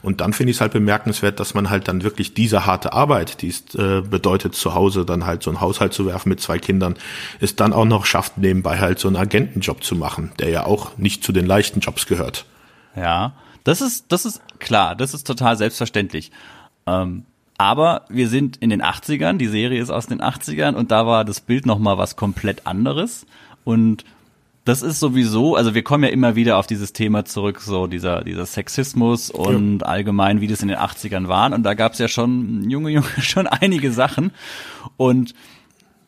Und dann finde ich es halt bemerkenswert, dass man halt dann wirklich diese harte Arbeit, die es äh, bedeutet, zu Hause dann halt so einen Haushalt zu werfen mit zwei Kindern, es dann auch noch schafft, nebenbei halt so einen Agentenjob zu machen, der ja auch nicht zu den leichten Jobs gehört. Ja, das ist, das ist klar, das ist total selbstverständlich. Ähm aber wir sind in den 80ern, die Serie ist aus den 80ern und da war das Bild nochmal was komplett anderes. Und das ist sowieso, also wir kommen ja immer wieder auf dieses Thema zurück, so dieser, dieser Sexismus und ja. allgemein, wie das in den 80ern waren. Und da gab es ja schon, Junge, Junge, schon einige Sachen. Und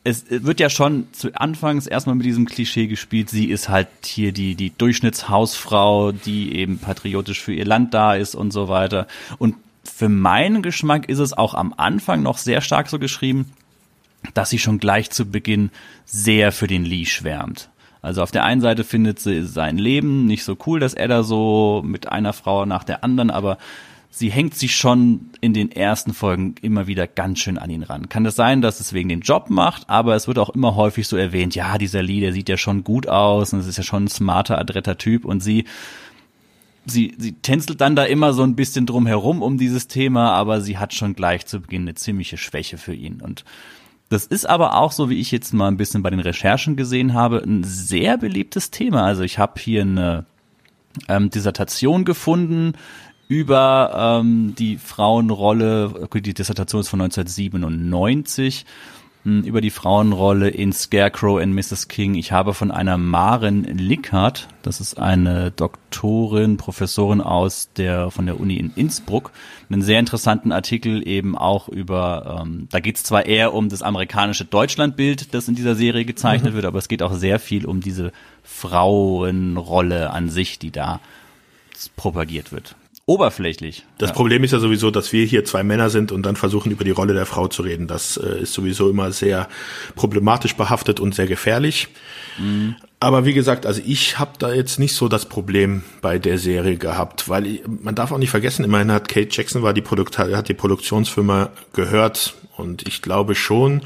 es wird ja schon zu Anfangs erstmal mit diesem Klischee gespielt, sie ist halt hier die, die Durchschnittshausfrau, die eben patriotisch für ihr Land da ist und so weiter. Und für meinen Geschmack ist es auch am Anfang noch sehr stark so geschrieben, dass sie schon gleich zu Beginn sehr für den Lee schwärmt. Also auf der einen Seite findet sie sein Leben nicht so cool, dass er da so mit einer Frau nach der anderen, aber sie hängt sich schon in den ersten Folgen immer wieder ganz schön an ihn ran. Kann es sein, dass es wegen den Job macht, aber es wird auch immer häufig so erwähnt, ja, dieser Lee, der sieht ja schon gut aus und es ist ja schon ein smarter, adretter Typ und sie sie, sie tänzelt dann da immer so ein bisschen drum herum um dieses Thema, aber sie hat schon gleich zu Beginn eine ziemliche Schwäche für ihn. Und das ist aber auch, so wie ich jetzt mal ein bisschen bei den Recherchen gesehen habe, ein sehr beliebtes Thema. Also ich habe hier eine ähm, Dissertation gefunden über ähm, die Frauenrolle, die Dissertation ist von 1997 über die Frauenrolle in Scarecrow and Mrs. King. Ich habe von einer Maren Lickhardt, das ist eine Doktorin, Professorin aus der von der Uni in Innsbruck, einen sehr interessanten Artikel eben auch über, ähm, da geht es zwar eher um das amerikanische Deutschlandbild, das in dieser Serie gezeichnet mhm. wird, aber es geht auch sehr viel um diese Frauenrolle an sich, die da propagiert wird oberflächlich. Das ja. Problem ist ja sowieso, dass wir hier zwei Männer sind und dann versuchen, über die Rolle der Frau zu reden. Das äh, ist sowieso immer sehr problematisch behaftet und sehr gefährlich. Mhm. Aber wie gesagt, also ich habe da jetzt nicht so das Problem bei der Serie gehabt, weil man darf auch nicht vergessen, immerhin hat Kate Jackson war die Produkt hat die Produktionsfirma gehört Und ich glaube schon,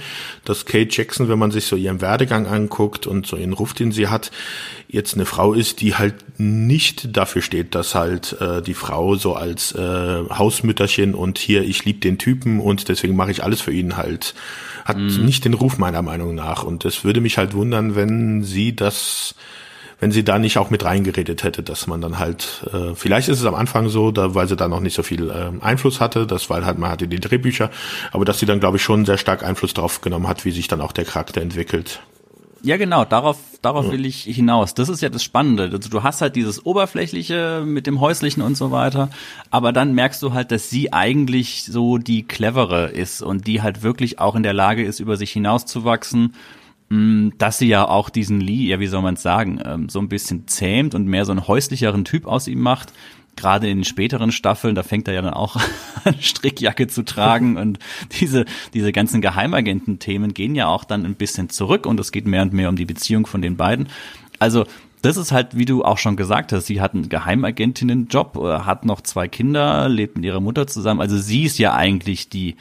dass Kate Jackson, wenn man sich so ihren Werdegang anguckt und so ihren Ruf, den sie hat, jetzt eine Frau ist, die halt nicht dafür steht, dass halt äh, die Frau so als äh, Hausmütterchen und hier, ich liebe den Typen und deswegen mache ich alles für ihn halt, hat mm. nicht den Ruf meiner Meinung nach. Und es würde mich halt wundern, wenn sie das wenn sie da nicht auch mit reingeredet hätte, dass man dann halt, äh, vielleicht ist es am Anfang so, da, weil sie da noch nicht so viel äh, Einfluss hatte, das weil halt man hatte die Drehbücher, aber dass sie dann, glaube ich, schon sehr stark Einfluss drauf genommen hat, wie sich dann auch der Charakter entwickelt. Ja, genau, darauf, darauf ja. will ich hinaus. Das ist ja das Spannende. Also du hast halt dieses Oberflächliche mit dem Häuslichen und so weiter, aber dann merkst du halt, dass sie eigentlich so die clevere ist und die halt wirklich auch in der Lage ist, über sich hinauszuwachsen dass sie ja auch diesen Lee, ja, wie soll man es sagen, ähm, so ein bisschen zähmt und mehr so einen häuslicheren Typ aus ihm macht. Gerade in den späteren Staffeln, da fängt er ja dann auch an, Strickjacke zu tragen und diese, diese ganzen Geheimagenten-Themen gehen ja auch dann ein bisschen zurück und es geht mehr und mehr um die Beziehung von den beiden. Also, das ist halt, wie du auch schon gesagt hast, sie hat einen Geheimagentinnenjob, äh, hat noch zwei Kinder, lebt mit ihrer Mutter zusammen. Also sie ist ja eigentlich die,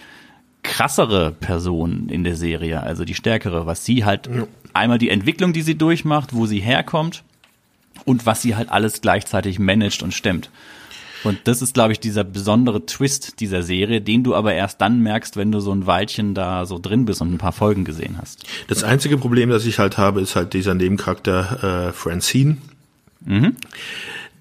krassere Person in der Serie, also die stärkere, was sie halt ja. einmal die Entwicklung, die sie durchmacht, wo sie herkommt und was sie halt alles gleichzeitig managt und stemmt. Und das ist, glaube ich, dieser besondere Twist dieser Serie, den du aber erst dann merkst, wenn du so ein Weilchen da so drin bist und ein paar Folgen gesehen hast. Das einzige Problem, das ich halt habe, ist halt dieser Nebencharakter äh, Francine. Mhm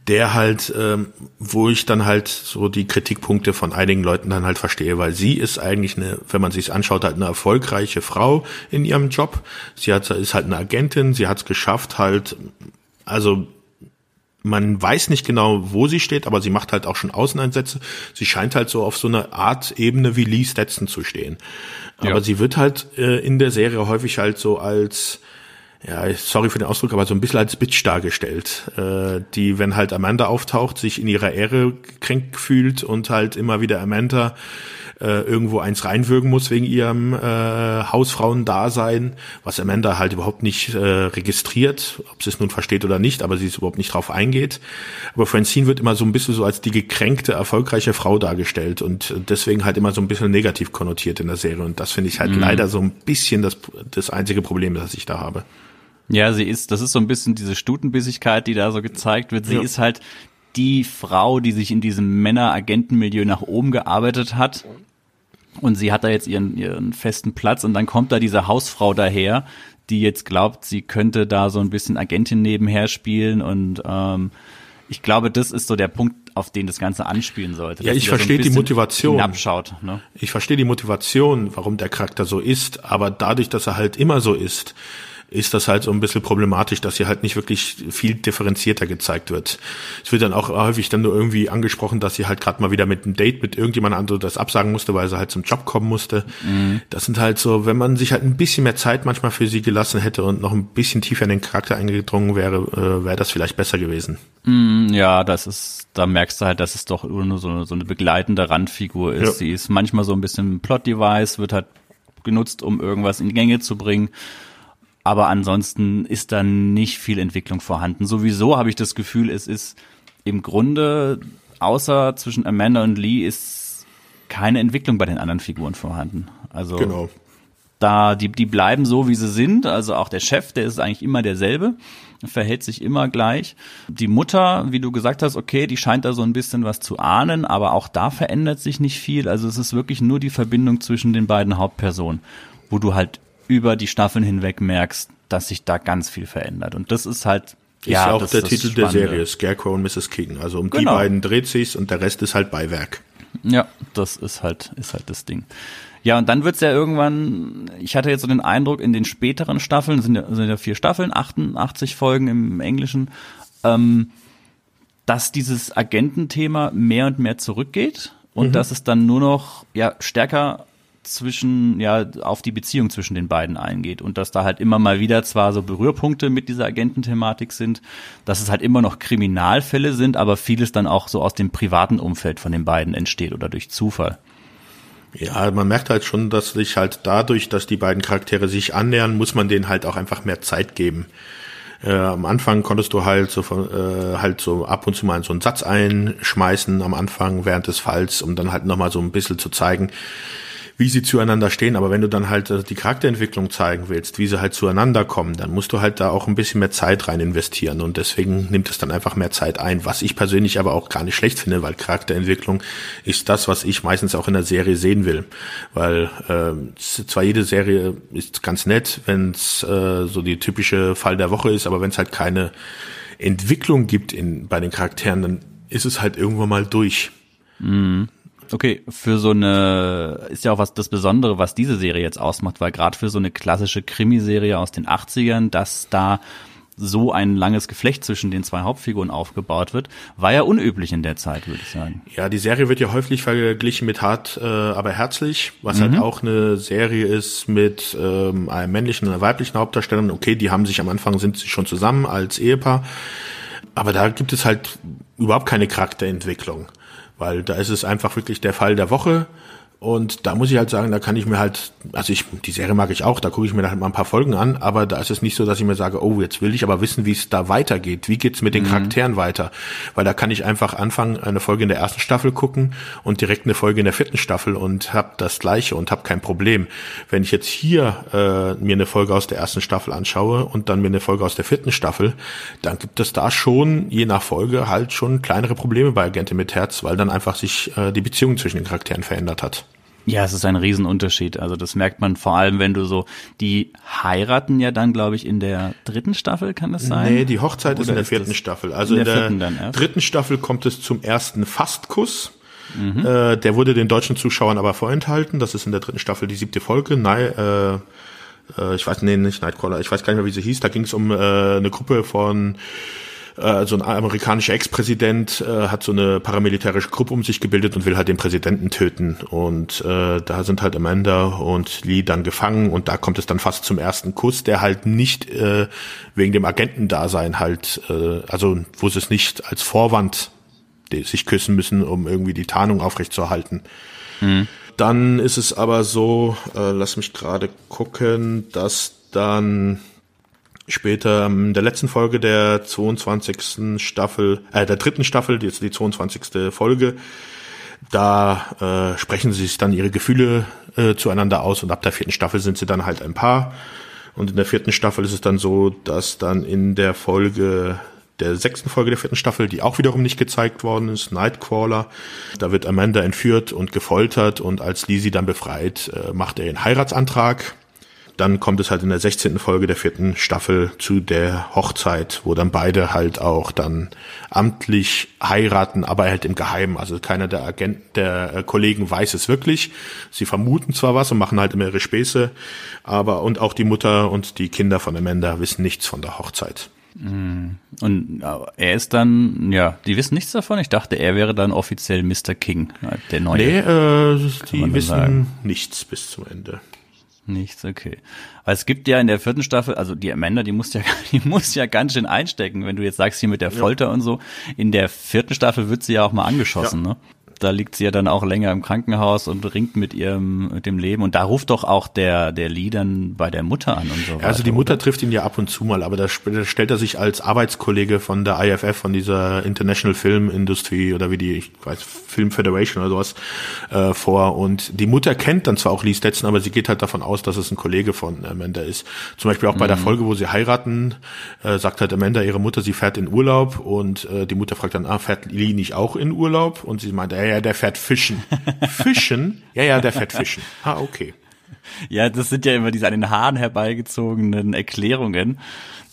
der halt, ähm, wo ich dann halt so die Kritikpunkte von einigen Leuten dann halt verstehe, weil sie ist eigentlich eine, wenn man sich anschaut, halt eine erfolgreiche Frau in ihrem Job. Sie hat, ist halt eine Agentin, sie hat es geschafft, halt, also man weiß nicht genau, wo sie steht, aber sie macht halt auch schon Außeneinsätze. Sie scheint halt so auf so eine Art Ebene wie Lee Stetson zu stehen. Aber ja. sie wird halt äh, in der Serie häufig halt so als ja, sorry für den Ausdruck, aber so ein bisschen als Bitch dargestellt, äh, die, wenn halt Amanda auftaucht, sich in ihrer Ehre gekränkt fühlt und halt immer wieder Amanda äh, irgendwo eins reinwürgen muss wegen ihrem äh, Hausfrauendasein, was Amanda halt überhaupt nicht äh, registriert, ob sie es nun versteht oder nicht, aber sie ist überhaupt nicht drauf eingeht. Aber Francine wird immer so ein bisschen so als die gekränkte, erfolgreiche Frau dargestellt und deswegen halt immer so ein bisschen negativ konnotiert in der Serie. Und das finde ich halt mhm. leider so ein bisschen das, das einzige Problem, das ich da habe. Ja, sie ist, das ist so ein bisschen diese Stutenbissigkeit, die da so gezeigt wird. Sie ja. ist halt die Frau, die sich in diesem Männer-Agentenmilieu nach oben gearbeitet hat. Und sie hat da jetzt ihren, ihren festen Platz und dann kommt da diese Hausfrau daher, die jetzt glaubt, sie könnte da so ein bisschen Agentin nebenher spielen und ähm, ich glaube, das ist so der Punkt, auf den das Ganze anspielen sollte. Ja, ich verstehe so die Motivation. Abschaut, ne? Ich verstehe die Motivation, warum der Charakter so ist, aber dadurch, dass er halt immer so ist, ist das halt so ein bisschen problematisch, dass hier halt nicht wirklich viel differenzierter gezeigt wird. Es wird dann auch häufig dann nur irgendwie angesprochen, dass sie halt gerade mal wieder mit einem Date mit irgendjemand anderem das absagen musste, weil sie halt zum Job kommen musste. Mhm. Das sind halt so, wenn man sich halt ein bisschen mehr Zeit manchmal für sie gelassen hätte und noch ein bisschen tiefer in den Charakter eingedrungen wäre, äh, wäre das vielleicht besser gewesen. Mhm, ja, das ist, da merkst du halt, dass es doch nur so, so eine begleitende Randfigur ist. Ja. Sie ist manchmal so ein bisschen Plot-Device, wird halt genutzt, um irgendwas in die Gänge zu bringen aber ansonsten ist da nicht viel Entwicklung vorhanden. Sowieso habe ich das Gefühl, es ist im Grunde, außer zwischen Amanda und Lee, ist keine Entwicklung bei den anderen Figuren vorhanden. Also genau. da, die, die bleiben so, wie sie sind. Also auch der Chef, der ist eigentlich immer derselbe, verhält sich immer gleich. Die Mutter, wie du gesagt hast, okay, die scheint da so ein bisschen was zu ahnen, aber auch da verändert sich nicht viel. Also es ist wirklich nur die Verbindung zwischen den beiden Hauptpersonen, wo du halt über die Staffeln hinweg merkst, dass sich da ganz viel verändert. Und das ist halt ist ja, auch der Titel der Serie, Scarecrow und Mrs. King. Also um genau. die beiden dreht sich's und der Rest ist halt Beiwerk. Ja, das ist halt, ist halt das Ding. Ja, und dann wird's ja irgendwann, ich hatte jetzt so den Eindruck, in den späteren Staffeln, sind ja, sind ja vier Staffeln, 88 Folgen im Englischen, ähm, dass dieses Agententhema mehr und mehr zurückgeht und mhm. dass es dann nur noch ja stärker zwischen, ja, auf die Beziehung zwischen den beiden eingeht und dass da halt immer mal wieder zwar so Berührpunkte mit dieser Agententhematik sind, dass es halt immer noch Kriminalfälle sind, aber vieles dann auch so aus dem privaten Umfeld von den beiden entsteht oder durch Zufall. Ja, man merkt halt schon, dass sich halt dadurch, dass die beiden Charaktere sich annähern, muss man denen halt auch einfach mehr Zeit geben. Äh, am Anfang konntest du halt so äh, halt so ab und zu mal so einen Satz einschmeißen am Anfang während des Falls, um dann halt nochmal so ein bisschen zu zeigen, wie sie zueinander stehen. Aber wenn du dann halt äh, die Charakterentwicklung zeigen willst, wie sie halt zueinander kommen, dann musst du halt da auch ein bisschen mehr Zeit rein investieren. Und deswegen nimmt es dann einfach mehr Zeit ein, was ich persönlich aber auch gar nicht schlecht finde, weil Charakterentwicklung ist das, was ich meistens auch in der Serie sehen will. Weil äh, zwar jede Serie ist ganz nett, wenn es äh, so die typische Fall der Woche ist, aber wenn es halt keine Entwicklung gibt in, bei den Charakteren, dann ist es halt irgendwann mal durch. Mhm. Okay, für so eine, ist ja auch was das Besondere, was diese Serie jetzt ausmacht, weil gerade für so eine klassische Krimiserie aus den 80ern, dass da so ein langes Geflecht zwischen den zwei Hauptfiguren aufgebaut wird, war ja unüblich in der Zeit, würde ich sagen. Ja, die Serie wird ja häufig verglichen mit Hart, äh, aber herzlich, was halt mhm. halt auch eine Serie ist mit ähm, einem männlichen und einer weiblichen Hauptdarstellerin. Okay, die haben sich am Anfang, sind sie schon zusammen als Ehepaar, aber da gibt es halt überhaupt keine Charakterentwicklung weil da ist es einfach wirklich der Fall der Woche und da muss ich halt sagen, da kann ich mir halt, also ich, die Serie mag ich auch, da gucke ich mir halt mal ein paar Folgen an, aber da ist es nicht so, dass ich mir sage, oh, jetzt will ich aber wissen, wie es da weitergeht. Wie geht's mit den mhm. Charakteren weiter? Weil da kann ich einfach anfangen, eine Folge in der ersten Staffel gucken und direkt eine Folge in der vierten Staffel und hab das gleiche und hab kein Problem. Wenn ich jetzt hier äh, mir eine Folge aus der ersten Staffel anschaue und dann mir eine Folge aus der vierten Staffel, dann gibt es da schon, je nach Folge, halt schon kleinere Probleme bei Agente mit Herz, weil dann einfach sich äh, die Beziehung zwischen den Charakteren verändert hat. Ja, es ist ein Riesenunterschied. Also das merkt man vor allem, wenn du so, die heiraten ja dann, glaube ich, in der dritten Staffel, kann das sein? Nee, die Hochzeit Oder ist in der vierten Staffel. Also in der, in der dritten Staffel kommt es zum ersten Fastkuss. Mhm. Äh, der wurde den deutschen Zuschauern aber vorenthalten. Das ist in der dritten Staffel die siebte Folge. Nein, äh, äh, ich weiß, nee, nicht Nightcrawler, ich weiß gar nicht mehr, wie sie hieß. Da ging es um äh, eine Gruppe von äh, so ein amerikanischer Ex-Präsident äh, hat so eine paramilitärische Gruppe um sich gebildet und will halt den Präsidenten töten. Und äh, da sind halt Amanda und Lee dann gefangen und da kommt es dann fast zum ersten Kuss, der halt nicht äh, wegen dem Agentendasein halt, äh, also wo sie es nicht als Vorwand sich küssen müssen, um irgendwie die Tarnung aufrechtzuerhalten. Mhm. Dann ist es aber so, äh, lass mich gerade gucken, dass dann später in der letzten Folge der 22. Staffel, äh, der dritten Staffel, jetzt die 22. Folge, da äh, sprechen sie sich dann ihre Gefühle äh, zueinander aus und ab der vierten Staffel sind sie dann halt ein Paar. Und in der vierten Staffel ist es dann so, dass dann in der Folge der sechsten Folge der vierten Staffel, die auch wiederum nicht gezeigt worden ist, Nightcrawler. Da wird Amanda entführt und gefoltert und als Lizzie dann befreit, äh, macht er einen Heiratsantrag dann kommt es halt in der 16. Folge der vierten Staffel zu der Hochzeit, wo dann beide halt auch dann amtlich heiraten, aber halt im Geheimen. Also keiner der Agenten, der äh, Kollegen weiß es wirklich. Sie vermuten zwar was und machen halt immer ihre Späße, aber und auch die Mutter und die Kinder von Amanda wissen nichts von der Hochzeit. Mm. Und er ist dann, ja, die wissen nichts davon. Ich dachte, er wäre dann offiziell Mr. King, der neue. Nee, äh, die wissen sagen. nichts bis zum Ende. Nichts, okay. Weil es gibt ja in der vierten Staffel, also die Amanda, die muss ja, die muss ja ganz schön einstecken, wenn du jetzt sagst hier mit der Folter ja. und so. In der vierten Staffel wird sie ja auch mal angeschossen, ja. ne? Da liegt sie ja dann auch länger im Krankenhaus und ringt mit ihrem mit dem Leben und da ruft doch auch der der Lee dann bei der Mutter an und so. Also die Mutter oder? trifft ihn ja ab und zu mal, aber da stellt er sich als Arbeitskollege von der IFF, von dieser International Film Industry oder wie die ich weiß Film Federation oder sowas äh, vor und die Mutter kennt dann zwar auch Lee Stetson, aber sie geht halt davon aus, dass es ein Kollege von Amanda ist. Zum Beispiel auch bei mhm. der Folge, wo sie heiraten, äh, sagt halt Amanda ihre Mutter, sie fährt in Urlaub und äh, die Mutter fragt dann, ah, fährt Lee nicht auch in Urlaub? Und sie meint, ey, ja, der fährt fischen. Fischen? Ja, ja, der fährt fischen. Ah, okay. Ja, das sind ja immer diese an den Haaren herbeigezogenen Erklärungen,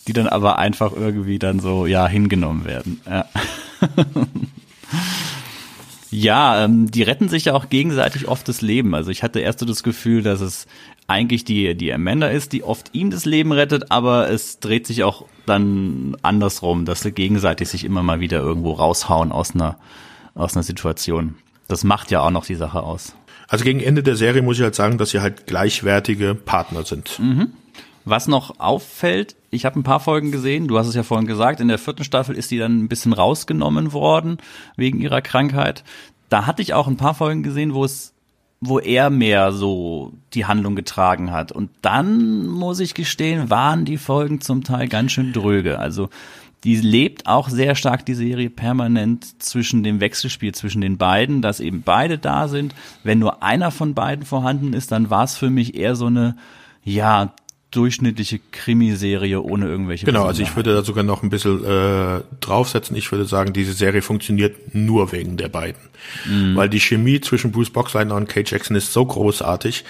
die dann aber einfach irgendwie dann so, ja, hingenommen werden. Ja. Ja, ähm, die retten sich ja auch gegenseitig oft das Leben. Also ich hatte erst so das Gefühl, dass es eigentlich die, die Amanda ist, die oft ihm das Leben rettet, aber es dreht sich auch dann andersrum, dass sie gegenseitig sich immer mal wieder irgendwo raushauen aus einer, aus einer Situation. Das macht ja auch noch die Sache aus. Also gegen Ende der Serie muss ich halt sagen, dass sie halt gleichwertige Partner sind. Mhm. Was noch auffällt, ich habe ein paar Folgen gesehen, du hast es ja vorhin gesagt, in der vierten Staffel ist die dann ein bisschen rausgenommen worden wegen ihrer Krankheit. Da hatte ich auch ein paar Folgen gesehen, wo es wo er mehr so die Handlung getragen hat. Und dann, muss ich gestehen, waren die Folgen zum Teil ganz schön dröge. Also die lebt auch sehr stark, die Serie, permanent zwischen dem Wechselspiel zwischen den beiden, dass eben beide da sind. Wenn nur einer von beiden vorhanden ist, dann war es für mich eher so eine, ja, durchschnittliche Krimiserie ohne irgendwelche. Genau, also ich würde da sogar noch ein bisschen äh, draufsetzen. Ich würde sagen, diese Serie funktioniert nur wegen der beiden. Mhm. Weil die Chemie zwischen Bruce Boxleitner und Kate Jackson ist so großartig,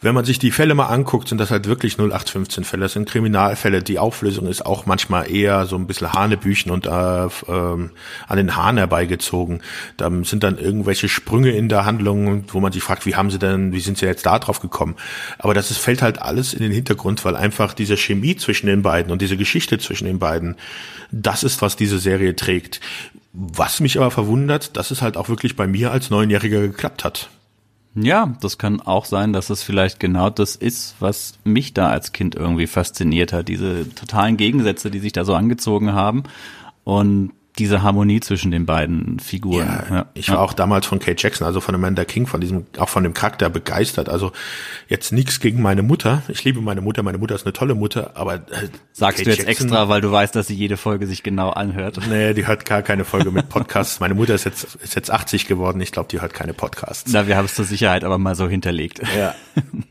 wenn man sich die Fälle mal anguckt, sind das halt wirklich 0815 Fälle. Das sind Kriminalfälle. Die Auflösung ist auch manchmal eher so ein bisschen Hanebüchen und äh, ähm, an den Haaren herbeigezogen. Da sind dann irgendwelche Sprünge in der Handlung, wo man sich fragt, wie haben sie denn, wie sind sie jetzt da drauf gekommen? Aber das ist, fällt halt alles in den Hintergrund, weil einfach diese Chemie zwischen den beiden und diese Geschichte zwischen den beiden, das ist, was diese Serie trägt. Was mich aber verwundert, dass es halt auch wirklich bei mir als Neunjähriger geklappt hat. Ja, das kann auch sein, dass es vielleicht genau das ist, was mich da als Kind irgendwie fasziniert hat. Diese totalen Gegensätze, die sich da so angezogen haben. Und diese Harmonie zwischen den beiden Figuren. Ja, ja. Ich war auch damals von Kate Jackson, also von Amanda King, von diesem, auch von dem Charakter begeistert. Also jetzt nichts gegen meine Mutter. Ich liebe meine Mutter. Meine Mutter ist eine tolle Mutter, aber äh, sagst Kate du jetzt Jackson, extra, weil du weißt, dass sie jede Folge sich genau anhört. Nee, die hört gar keine Folge mit Podcasts. meine Mutter ist jetzt ist jetzt 80 geworden. Ich glaube, die hört keine Podcasts. Na, wir haben es zur Sicherheit aber mal so hinterlegt. Ja.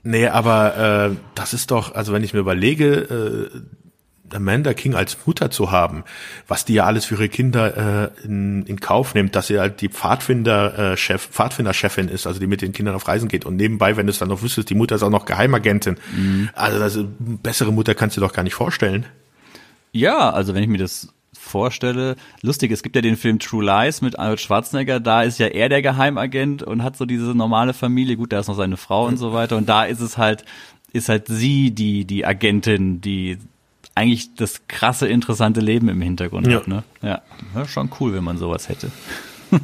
Nee, aber äh, das ist doch, also wenn ich mir überlege, äh, Amanda King als Mutter zu haben, was die ja alles für ihre Kinder äh, in, in Kauf nimmt, dass sie halt die Pfadfinder äh, Chef, Pfadfinder-Chefin ist, also die mit den Kindern auf Reisen geht und nebenbei, wenn du es dann noch wüsstest, die Mutter ist auch noch Geheimagentin. Mhm. Also das, bessere Mutter kannst du dir doch gar nicht vorstellen. Ja, also wenn ich mir das vorstelle, lustig, es gibt ja den Film True Lies mit Arnold Schwarzenegger, da ist ja er der Geheimagent und hat so diese normale Familie, gut, da ist noch seine Frau und so weiter und da ist es halt ist halt sie die die Agentin, die eigentlich das krasse, interessante Leben im Hintergrund ja. hat. Ne? Ja. ja, schon cool, wenn man sowas hätte.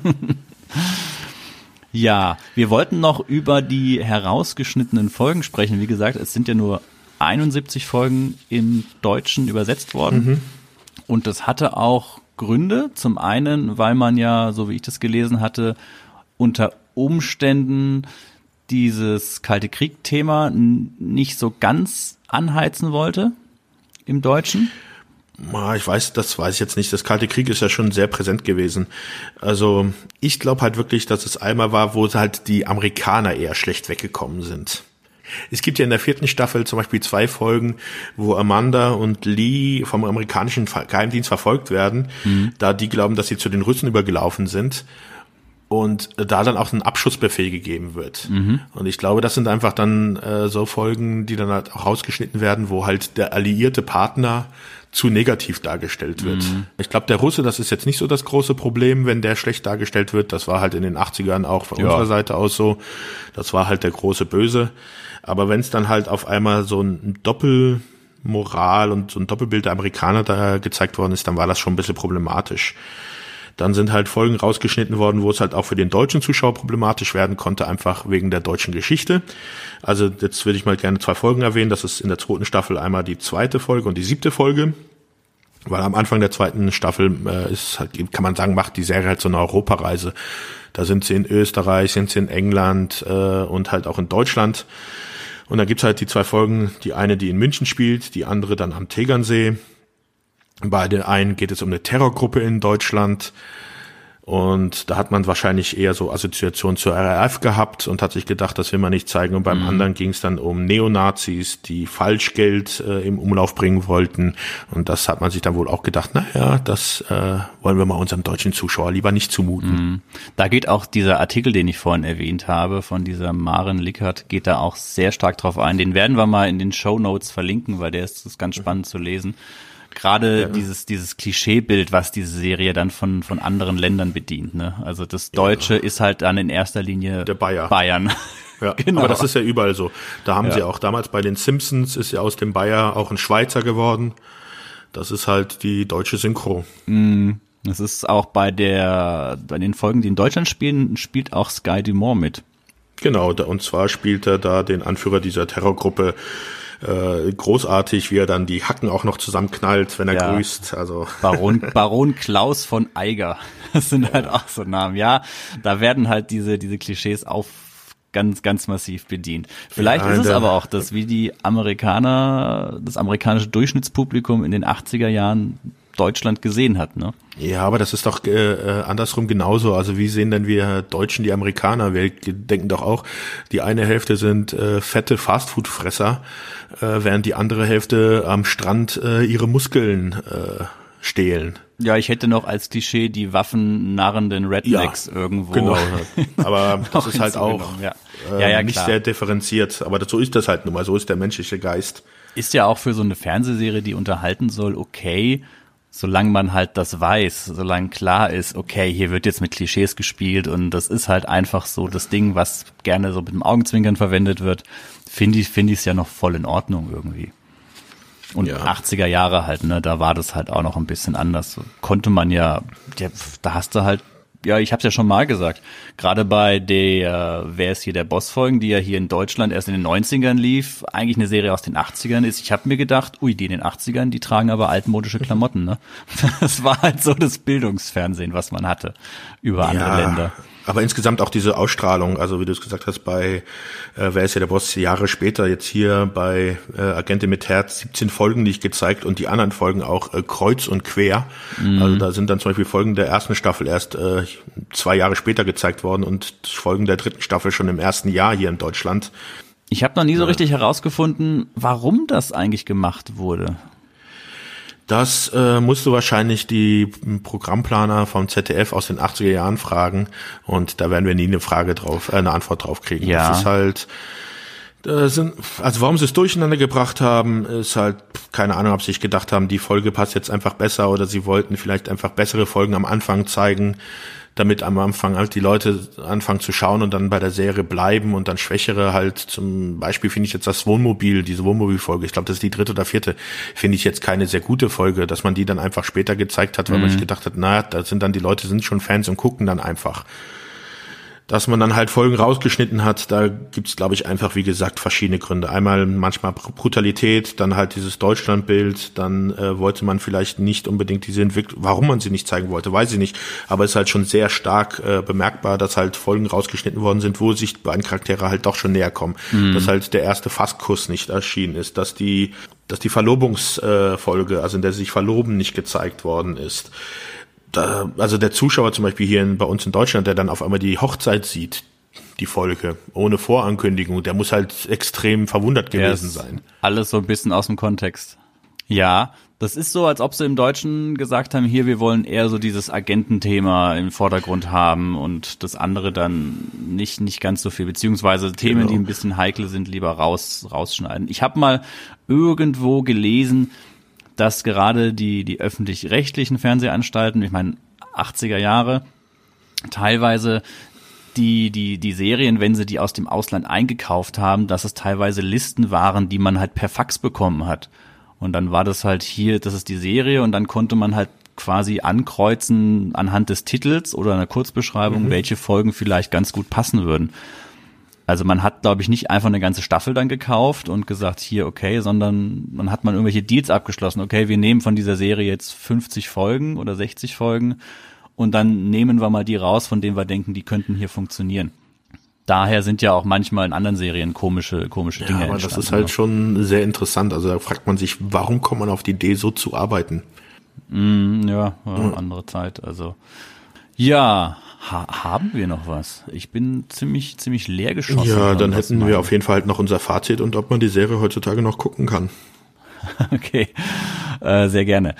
ja, wir wollten noch über die herausgeschnittenen Folgen sprechen. Wie gesagt, es sind ja nur 71 Folgen im Deutschen übersetzt worden. Mhm. Und das hatte auch Gründe. Zum einen, weil man ja, so wie ich das gelesen hatte, unter Umständen dieses Kalte Krieg-Thema nicht so ganz anheizen wollte im Deutschen? Ich weiß, das weiß ich jetzt nicht. Das Kalte Krieg ist ja schon sehr präsent gewesen. Also ich glaube halt wirklich, dass es einmal war, wo halt die Amerikaner eher schlecht weggekommen sind. Es gibt ja in der vierten Staffel zum Beispiel zwei Folgen, wo Amanda und Lee vom amerikanischen Geheimdienst verfolgt werden, mhm. da die glauben, dass sie zu den Russen übergelaufen sind und da dann auch ein Abschussbefehl gegeben wird. Mhm. Und ich glaube, das sind einfach dann äh, so Folgen, die dann halt auch rausgeschnitten werden, wo halt der alliierte Partner zu negativ dargestellt wird. Mhm. Ich glaube, der Russe, das ist jetzt nicht so das große Problem, wenn der schlecht dargestellt wird. Das war halt in den 80ern auch von ja. unserer Seite aus so. Das war halt der große Böse. Aber wenn es dann halt auf einmal so ein Doppelmoral und so ein Doppelbild der Amerikaner da gezeigt worden ist, dann war das schon ein bisschen problematisch. Dann sind halt Folgen rausgeschnitten worden, wo es halt auch für den deutschen Zuschauer problematisch werden konnte, einfach wegen der deutschen Geschichte. Also jetzt würde ich mal gerne zwei Folgen erwähnen. Das ist in der zweiten Staffel einmal die zweite Folge und die siebte Folge. Weil am Anfang der zweiten Staffel äh, ist halt, kann man sagen, macht die Serie halt so eine Europareise. Da sind sie in Österreich, sind sie in England äh, und halt auch in Deutschland. Und da gibt's halt die zwei Folgen, die eine, die in München spielt, die andere dann am Tegernsee. Bei den einen geht es um eine Terrorgruppe in Deutschland. Und da hat man wahrscheinlich eher so Assoziation zur RAF gehabt und hat sich gedacht, das will man nicht zeigen. Und beim mhm. anderen ging es dann um Neonazis, die Falschgeld äh, im Umlauf bringen wollten. Und das hat man sich dann wohl auch gedacht, na ja, das äh, wollen wir mal unserem deutschen Zuschauer lieber nicht zumuten. Mhm. Da geht auch dieser Artikel, den ich vorhin erwähnt habe, von dieser Maren Lickert, geht da auch sehr stark drauf ein. Den werden wir mal in den Show Notes verlinken, weil der ist, ist ganz spannend zu lesen gerade ja. dieses dieses Klischeebild, was diese Serie dann von von anderen Ländern bedient. Ne? Also das Deutsche ja. ist halt dann in erster Linie der Bayer. Bayern. Ja, genau. aber das ist ja überall so. Da haben ja. sie auch damals bei den Simpsons ist ja aus dem Bayer auch ein Schweizer geworden. Das ist halt die deutsche Synchro. Mm, das ist auch bei der bei den Folgen, die in Deutschland spielen, spielt auch Sky Dumont mit. Genau, und zwar spielt er da den Anführer dieser Terrorgruppe äh, großartig, wie er dann die Hacken auch noch zusammenknallt, wenn er ja. grüßt. Also Baron, Baron Klaus von Eiger. Das sind halt auch so Namen. Ja, da werden halt diese, diese Klischees auf ganz, ganz massiv bedient. Vielleicht ja, ist es aber auch, dass wie die Amerikaner, das amerikanische Durchschnittspublikum in den 80er Jahren Deutschland gesehen hat, ne? Ja, aber das ist doch äh, äh, andersrum genauso. Also wie sehen denn wir Deutschen die Amerikaner? Wir denken doch auch, die eine Hälfte sind äh, fette Fastfood-Fresser, äh, während die andere Hälfte am Strand äh, ihre Muskeln äh, stehlen. Ja, ich hätte noch als Klischee die waffennarrenden Rednecks ja, irgendwo. Genau. Aber das ist halt auch ja. Äh, ja, ja, nicht sehr differenziert. Aber so ist das halt nun mal. So ist der menschliche Geist. Ist ja auch für so eine Fernsehserie, die unterhalten soll, okay solange man halt das weiß, solange klar ist, okay, hier wird jetzt mit Klischees gespielt und das ist halt einfach so das Ding, was gerne so mit dem Augenzwinkern verwendet wird, finde ich finde ich es ja noch voll in Ordnung irgendwie. Und ja. 80er Jahre halt, ne, da war das halt auch noch ein bisschen anders. Konnte man ja, ja da hast du halt ja, ich habe es ja schon mal gesagt, gerade bei der, wer ist hier der Boss-Folgen, die ja hier in Deutschland erst in den 90ern lief, eigentlich eine Serie aus den 80ern ist. Ich habe mir gedacht, ui, die in den 80ern, die tragen aber altmodische Klamotten, ne? Das war halt so das Bildungsfernsehen, was man hatte über andere ja, Länder. Aber insgesamt auch diese Ausstrahlung, also wie du es gesagt hast, bei äh, Wer ist ja der Boss, Jahre später, jetzt hier bei äh, Agente mit Herz, 17 Folgen nicht gezeigt und die anderen Folgen auch äh, kreuz und quer. Mhm. Also da sind dann zum Beispiel Folgen der ersten Staffel erst äh, zwei Jahre später gezeigt worden und Folgen der dritten Staffel schon im ersten Jahr hier in Deutschland. Ich habe noch nie so richtig herausgefunden, warum das eigentlich gemacht wurde. Das äh, musst du wahrscheinlich die Programmplaner vom ZDF aus den 80er Jahren fragen und da werden wir nie eine Frage drauf, äh, eine Antwort drauf kriegen. Ja. Das ist halt, sind, also warum sie es durcheinander gebracht haben, ist halt keine Ahnung, ob sie sich gedacht haben, die Folge passt jetzt einfach besser oder sie wollten vielleicht einfach bessere Folgen am Anfang zeigen damit am Anfang halt die Leute anfangen zu schauen und dann bei der Serie bleiben und dann Schwächere halt zum Beispiel finde ich jetzt das Wohnmobil, diese Wohnmobilfolge, ich glaube, das ist die dritte oder vierte, finde ich jetzt keine sehr gute Folge, dass man die dann einfach später gezeigt hat, weil mhm. man sich gedacht hat, naja, da sind dann die Leute sind schon Fans und gucken dann einfach dass man dann halt Folgen rausgeschnitten hat, da gibt's glaube ich, einfach, wie gesagt, verschiedene Gründe. Einmal manchmal Brutalität, dann halt dieses Deutschlandbild, dann äh, wollte man vielleicht nicht unbedingt diese Entwicklung, warum man sie nicht zeigen wollte, weiß ich nicht, aber es ist halt schon sehr stark äh, bemerkbar, dass halt Folgen rausgeschnitten worden sind, wo sich beiden Charaktere halt doch schon näher kommen. Mhm. Dass halt der erste Fasskuss nicht erschienen ist, dass die, dass die Verlobungsfolge, äh, also in der sie sich verloben, nicht gezeigt worden ist da, also der Zuschauer zum Beispiel hier in, bei uns in Deutschland, der dann auf einmal die Hochzeit sieht, die Folge, ohne Vorankündigung, der muss halt extrem verwundert gewesen sein. Alles so ein bisschen aus dem Kontext. Ja, das ist so, als ob sie im Deutschen gesagt haben, hier, wir wollen eher so dieses Agententhema im Vordergrund haben und das andere dann nicht, nicht ganz so viel, beziehungsweise Themen, genau. die ein bisschen heikel sind, lieber raus, rausschneiden. Ich habe mal irgendwo gelesen, dass gerade die, die öffentlich-rechtlichen Fernsehanstalten, ich meine 80er Jahre, teilweise die, die, die Serien, wenn sie die aus dem Ausland eingekauft haben, dass es teilweise Listen waren, die man halt per Fax bekommen hat. Und dann war das halt hier, das ist die Serie und dann konnte man halt quasi ankreuzen anhand des Titels oder einer Kurzbeschreibung, mhm. welche Folgen vielleicht ganz gut passen würden. Also man hat, glaube ich, nicht einfach eine ganze Staffel dann gekauft und gesagt, hier, okay, sondern man hat man irgendwelche Deals abgeschlossen. Okay, wir nehmen von dieser Serie jetzt 50 Folgen oder 60 Folgen und dann nehmen wir mal die raus, von denen wir denken, die könnten hier funktionieren. Daher sind ja auch manchmal in anderen Serien komische, komische Dinge ja, aber das ist halt ne? schon sehr interessant. Also da fragt man sich, warum kommt man auf die Idee, so zu arbeiten? Mm, ja, ja, andere Zeit. Also ja, ha haben wir noch was? Ich bin ziemlich, ziemlich leer geschossen. Ja, dann hätten wir auf jeden Fall halt noch unser Fazit und ob man die Serie heutzutage noch gucken kann. okay, äh, sehr gerne.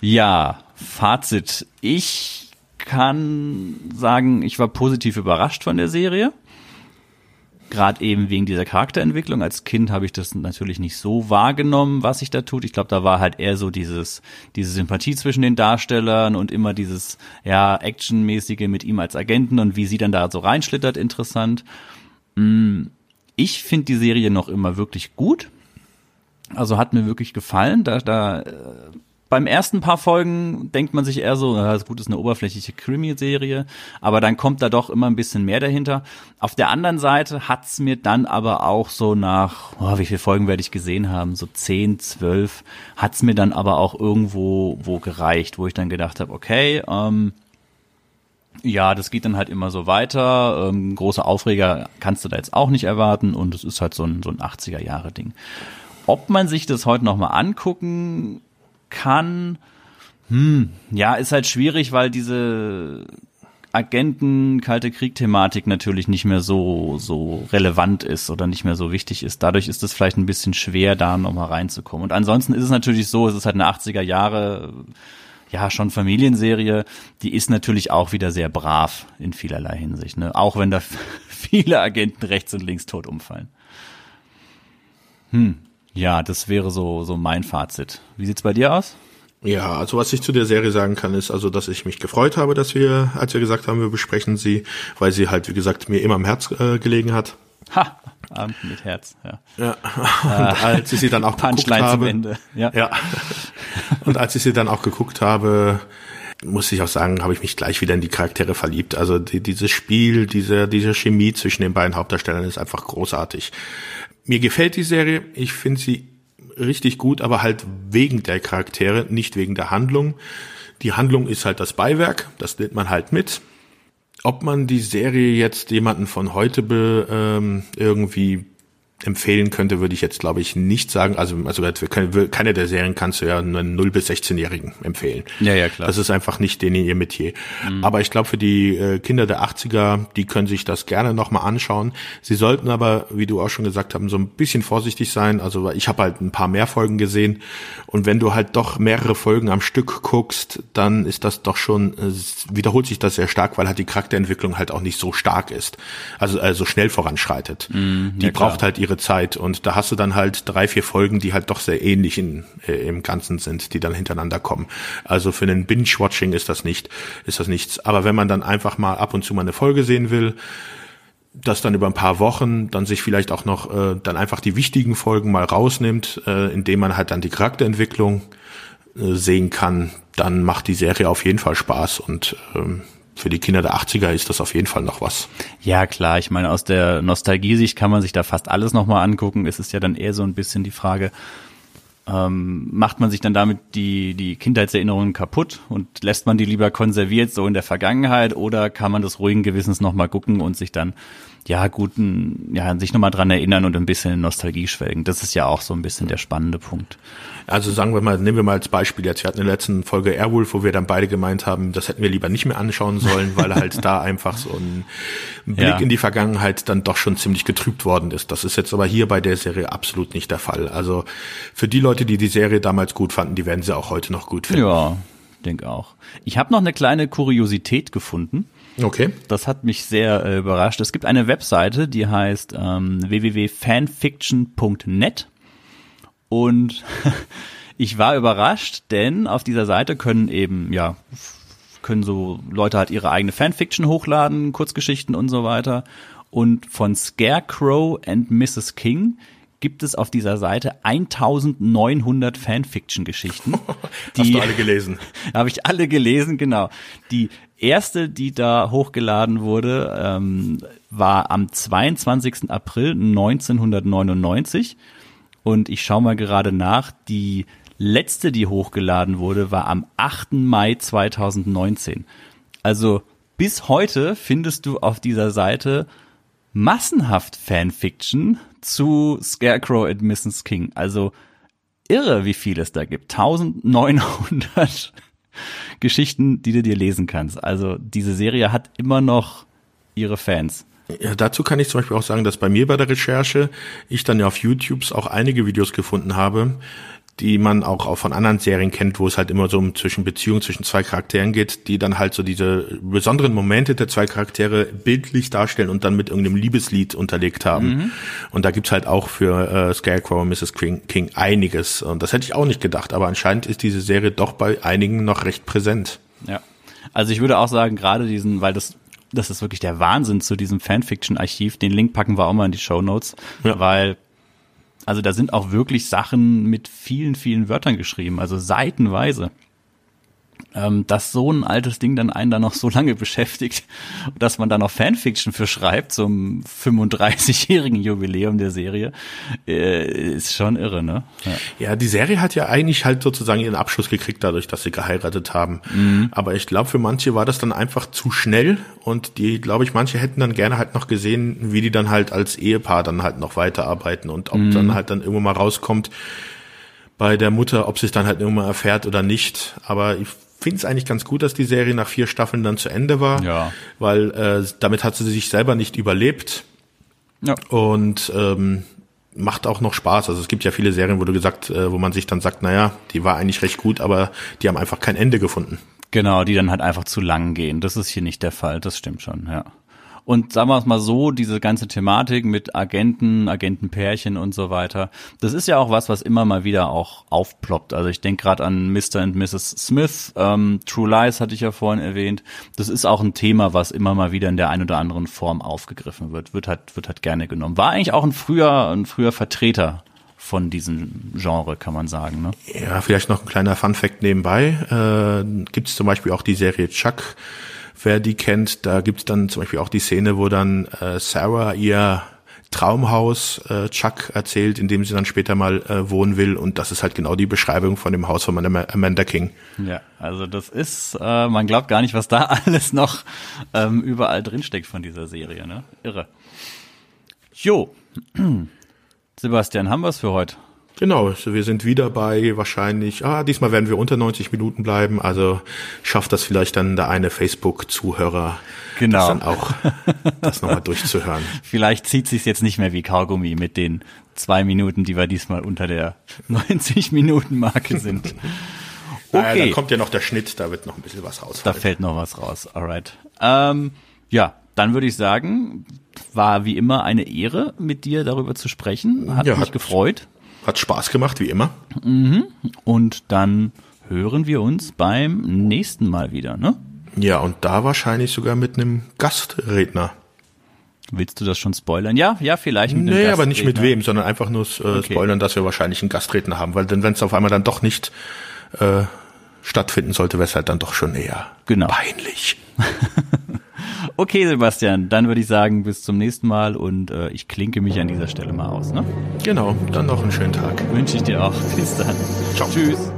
Ja, Fazit. Ich kann sagen, ich war positiv überrascht von der Serie gerade eben wegen dieser Charakterentwicklung. Als Kind habe ich das natürlich nicht so wahrgenommen, was sich da tut. Ich glaube, da war halt eher so dieses, diese Sympathie zwischen den Darstellern und immer dieses, ja, Actionmäßige mit ihm als Agenten und wie sie dann da so reinschlittert, interessant. Mm, ich finde die Serie noch immer wirklich gut. Also hat mir wirklich gefallen. Da, da äh, beim ersten paar Folgen denkt man sich eher so, ja, das gut ist eine oberflächliche Krimi-Serie, aber dann kommt da doch immer ein bisschen mehr dahinter. Auf der anderen Seite hat's mir dann aber auch so nach, oh, wie viele Folgen werde ich gesehen haben, so zehn, zwölf, hat's mir dann aber auch irgendwo wo gereicht, wo ich dann gedacht habe, okay, ähm, ja, das geht dann halt immer so weiter. Ähm, große Aufreger kannst du da jetzt auch nicht erwarten und es ist halt so ein, so ein 80er-Jahre-Ding. Ob man sich das heute nochmal angucken kann, Hm, ja, ist halt schwierig, weil diese Agenten Kalte Krieg Thematik natürlich nicht mehr so so relevant ist oder nicht mehr so wichtig ist. Dadurch ist es vielleicht ein bisschen schwer da noch mal reinzukommen. Und ansonsten ist es natürlich so, es ist halt eine 80er Jahre ja schon Familienserie, die ist natürlich auch wieder sehr brav in vielerlei Hinsicht, ne? Auch wenn da viele Agenten rechts und links tot umfallen. Hm, ja, das wäre so so mein Fazit. Wie sieht's bei dir aus? Ja, also was ich zu der Serie sagen kann, ist also, dass ich mich gefreut habe, dass wir, als wir gesagt haben, wir besprechen sie, weil sie halt, wie gesagt, mir immer am Herz äh, gelegen hat. Ha, Abend mit Herz, ja. Ja, und als ich sie dann auch geguckt habe. Ende. Ja. ja. Und als ich sie dann auch geguckt habe, muss ich auch sagen, habe ich mich gleich wieder in die Charaktere verliebt. Also die, dieses Spiel, diese, diese Chemie zwischen den beiden Hauptdarstellern ist einfach großartig. Mir gefällt die Serie. Ich finde sie richtig gut, aber halt wegen der Charaktere, nicht wegen der Handlung. Die Handlung ist halt das Beiwerk, das nimmt man halt mit. Ob man die Serie jetzt jemanden von heute be, ähm, irgendwie empfehlen könnte, würde ich jetzt glaube ich nicht sagen. Also, also keine der Serien kannst du ja einen 0 bis 16-Jährigen empfehlen. Ja, ja, klar. Das ist einfach nicht denen ihr Metier. Mhm. Aber ich glaube, für die äh, Kinder der 80er, die können sich das gerne nochmal anschauen. Sie sollten aber, wie du auch schon gesagt hast, so ein bisschen vorsichtig sein. Also ich habe halt ein paar mehr Folgen gesehen. Und wenn du halt doch mehrere Folgen am Stück guckst, dann ist das doch schon, äh, wiederholt sich das sehr stark, weil halt die Charakterentwicklung halt auch nicht so stark ist. Also, also schnell voranschreitet. Mhm, die ja, braucht halt ihre ihre Zeit und da hast du dann halt drei, vier Folgen, die halt doch sehr ähnlich in, äh, im Ganzen sind, die dann hintereinander kommen. Also für einen Binge-Watching ist das nicht, ist das nichts. Aber wenn man dann einfach mal ab und zu mal eine Folge sehen will, das dann über ein paar Wochen, dann sich vielleicht auch noch äh, dann einfach die wichtigen Folgen mal rausnimmt, äh, indem man halt dann die Charakterentwicklung äh, sehen kann, dann macht die Serie auf jeden Fall Spaß und ähm, für die Kinder der 80er ist das auf jeden Fall noch was. Ja, klar. Ich meine, aus der Nostalgie-Sicht kann man sich da fast alles nochmal angucken. Es ist ja dann eher so ein bisschen die Frage, ähm, macht man sich dann damit die, die Kindheitserinnerungen kaputt und lässt man die lieber konserviert so in der Vergangenheit oder kann man das ruhigen Gewissens nochmal gucken und sich dann ja, guten, ja, sich nochmal dran erinnern und ein bisschen in Nostalgie schwelgen. Das ist ja auch so ein bisschen der spannende Punkt. Also sagen wir mal, nehmen wir mal als Beispiel jetzt, wir hatten in der letzten Folge Airwolf, wo wir dann beide gemeint haben, das hätten wir lieber nicht mehr anschauen sollen, weil halt da einfach so ein Blick ja. in die Vergangenheit dann doch schon ziemlich getrübt worden ist. Das ist jetzt aber hier bei der Serie absolut nicht der Fall. Also für die Leute, die die Serie damals gut fanden, die werden sie auch heute noch gut finden. Ja, denke auch. Ich habe noch eine kleine Kuriosität gefunden. Okay. Das hat mich sehr äh, überrascht. Es gibt eine Webseite, die heißt ähm, www.fanfiction.net und ich war überrascht, denn auf dieser Seite können eben, ja, können so Leute halt ihre eigene Fanfiction hochladen, Kurzgeschichten und so weiter. Und von Scarecrow and Mrs. King gibt es auf dieser Seite 1900 Fanfiction-Geschichten. Hast du alle gelesen? Habe ich alle gelesen, genau. Die erste, die da hochgeladen wurde, ähm, war am 22. April 1999. Und ich schaue mal gerade nach, die letzte, die hochgeladen wurde, war am 8. Mai 2019. Also bis heute findest du auf dieser Seite massenhaft Fanfiction zu Scarecrow and Mrs. King. Also irre, wie viel es da gibt. 1900 Geschichten, die du dir lesen kannst. Also diese Serie hat immer noch ihre Fans. Ja, dazu kann ich zum Beispiel auch sagen, dass bei mir bei der Recherche ich dann ja auf YouTube auch einige Videos gefunden habe, die man auch, auch von anderen Serien kennt, wo es halt immer so um zwischen Beziehungen zwischen zwei Charakteren geht, die dann halt so diese besonderen Momente der zwei Charaktere bildlich darstellen und dann mit irgendeinem Liebeslied unterlegt haben. Mhm. Und da gibt's halt auch für äh, Scarecrow und Mrs. King, King einiges. Und das hätte ich auch nicht gedacht, aber anscheinend ist diese Serie doch bei einigen noch recht präsent. Ja. Also ich würde auch sagen, gerade diesen, weil das das ist wirklich der Wahnsinn zu diesem Fanfiction-Archiv. Den Link packen wir auch mal in die Show Notes, ja. weil also da sind auch wirklich Sachen mit vielen, vielen Wörtern geschrieben, also seitenweise ähm, dass so ein altes Ding dann einen da noch so lange beschäftigt, dass man da noch Fanfiction für schreibt zum 35-jährigen Jubiläum der Serie, äh, ist schon irre, ne? Ja. ja. die Serie hat ja eigentlich halt sozusagen ihren Abschluss gekriegt dadurch, dass sie geheiratet haben. Mhm. Aber ich glaube, für manche war das dann einfach zu schnell und die, glaube ich, manche hätten dann gerne halt noch gesehen, wie die dann halt als Ehepaar dann halt noch weiterarbeiten und ob mhm. dann halt dann irgendwo mal rauskommt, bei der Mutter, ob sie es dann halt irgendwann erfährt oder nicht. Aber ich finde es eigentlich ganz gut, dass die Serie nach vier Staffeln dann zu Ende war, Ja. weil äh, damit hat sie sich selber nicht überlebt Ja. und ähm, macht auch noch Spaß. Also es gibt ja viele Serien, wo du gesagt, äh, wo man sich dann sagt, naja, die war eigentlich recht gut, aber die haben einfach kein Ende gefunden. Genau, die dann halt einfach zu lang gehen. Das ist hier nicht der Fall, das stimmt schon, ja. Und sagen wir es mal so, diese ganze Thematik mit Agenten, Agentenpärchen und so weiter, das ist ja auch was, was immer mal wieder auch aufploppt. Also ich denke gerade an Mr. und Mrs. Smith, ähm, True Lies hatte ich ja vorhin erwähnt. Das ist auch ein Thema, was immer mal wieder in der einen oder anderen Form aufgegriffen wird. Wird halt, wird halt gerne genommen. War eigentlich auch ein früher, ein früher Vertreter von diesem Genre, kann man sagen. Ne? Ja, vielleicht noch ein kleiner Fun-Fact nebenbei. Äh, gibt es zum Beispiel auch die Serie Chuck, wer die kennt. Da gibt es dann zum Beispiel auch die Szene, wo dann äh, Sarah ihr Traumhaus äh, Chuck erzählt, in dem sie dann später mal äh, wohnen will. Und das ist halt genau die Beschreibung von dem Haus von Am- Amanda King. Ja, also das ist, äh, man glaubt gar nicht, was da alles noch ähm, überall drinsteckt von dieser Serie, ne? Irre. Jo. Sebastian, haben wir's für heute? Genau, wir sind wieder bei wahrscheinlich, ah, diesmal werden wir unter 90 Minuten bleiben, also schafft das vielleicht dann der eine Facebook-Zuhörer, Genau. das dann auch das nochmal durchzuhören. Vielleicht zieht sich's jetzt nicht mehr wie Kaugummi mit den zwei Minuten, die wir diesmal unter der 90 Minuten Marke sind. Naja, Okay. dann kommt ja noch der Schnitt, da wird noch ein bisschen was raus. Da fällt noch was raus. Alright. Ähm, ja, dann würde ich sagen, war wie immer eine Ehre, mit dir darüber zu sprechen. Hat Ja, mich hat- gefreut. Hat Spaß gemacht, wie immer. Und dann hören wir uns beim nächsten Mal wieder, ne? Ja, und da wahrscheinlich sogar mit einem Gastredner. Willst du das schon spoilern? Ja, ja, vielleicht mit einem Nee, aber nicht mit wem, sondern einfach nur äh, spoilern, dass wir wahrscheinlich einen Gastredner haben, weil denn wenn es auf einmal dann doch nicht äh, stattfinden sollte, wäre es halt dann doch schon eher Genau. peinlich. Okay, Sebastian, dann würde ich sagen, bis zum nächsten Mal und äh, ich klinke mich an dieser Stelle mal aus. Ne? Genau, dann noch einen schönen Tag. Wünsche ich dir auch. Bis dann. Ciao. Tschüss.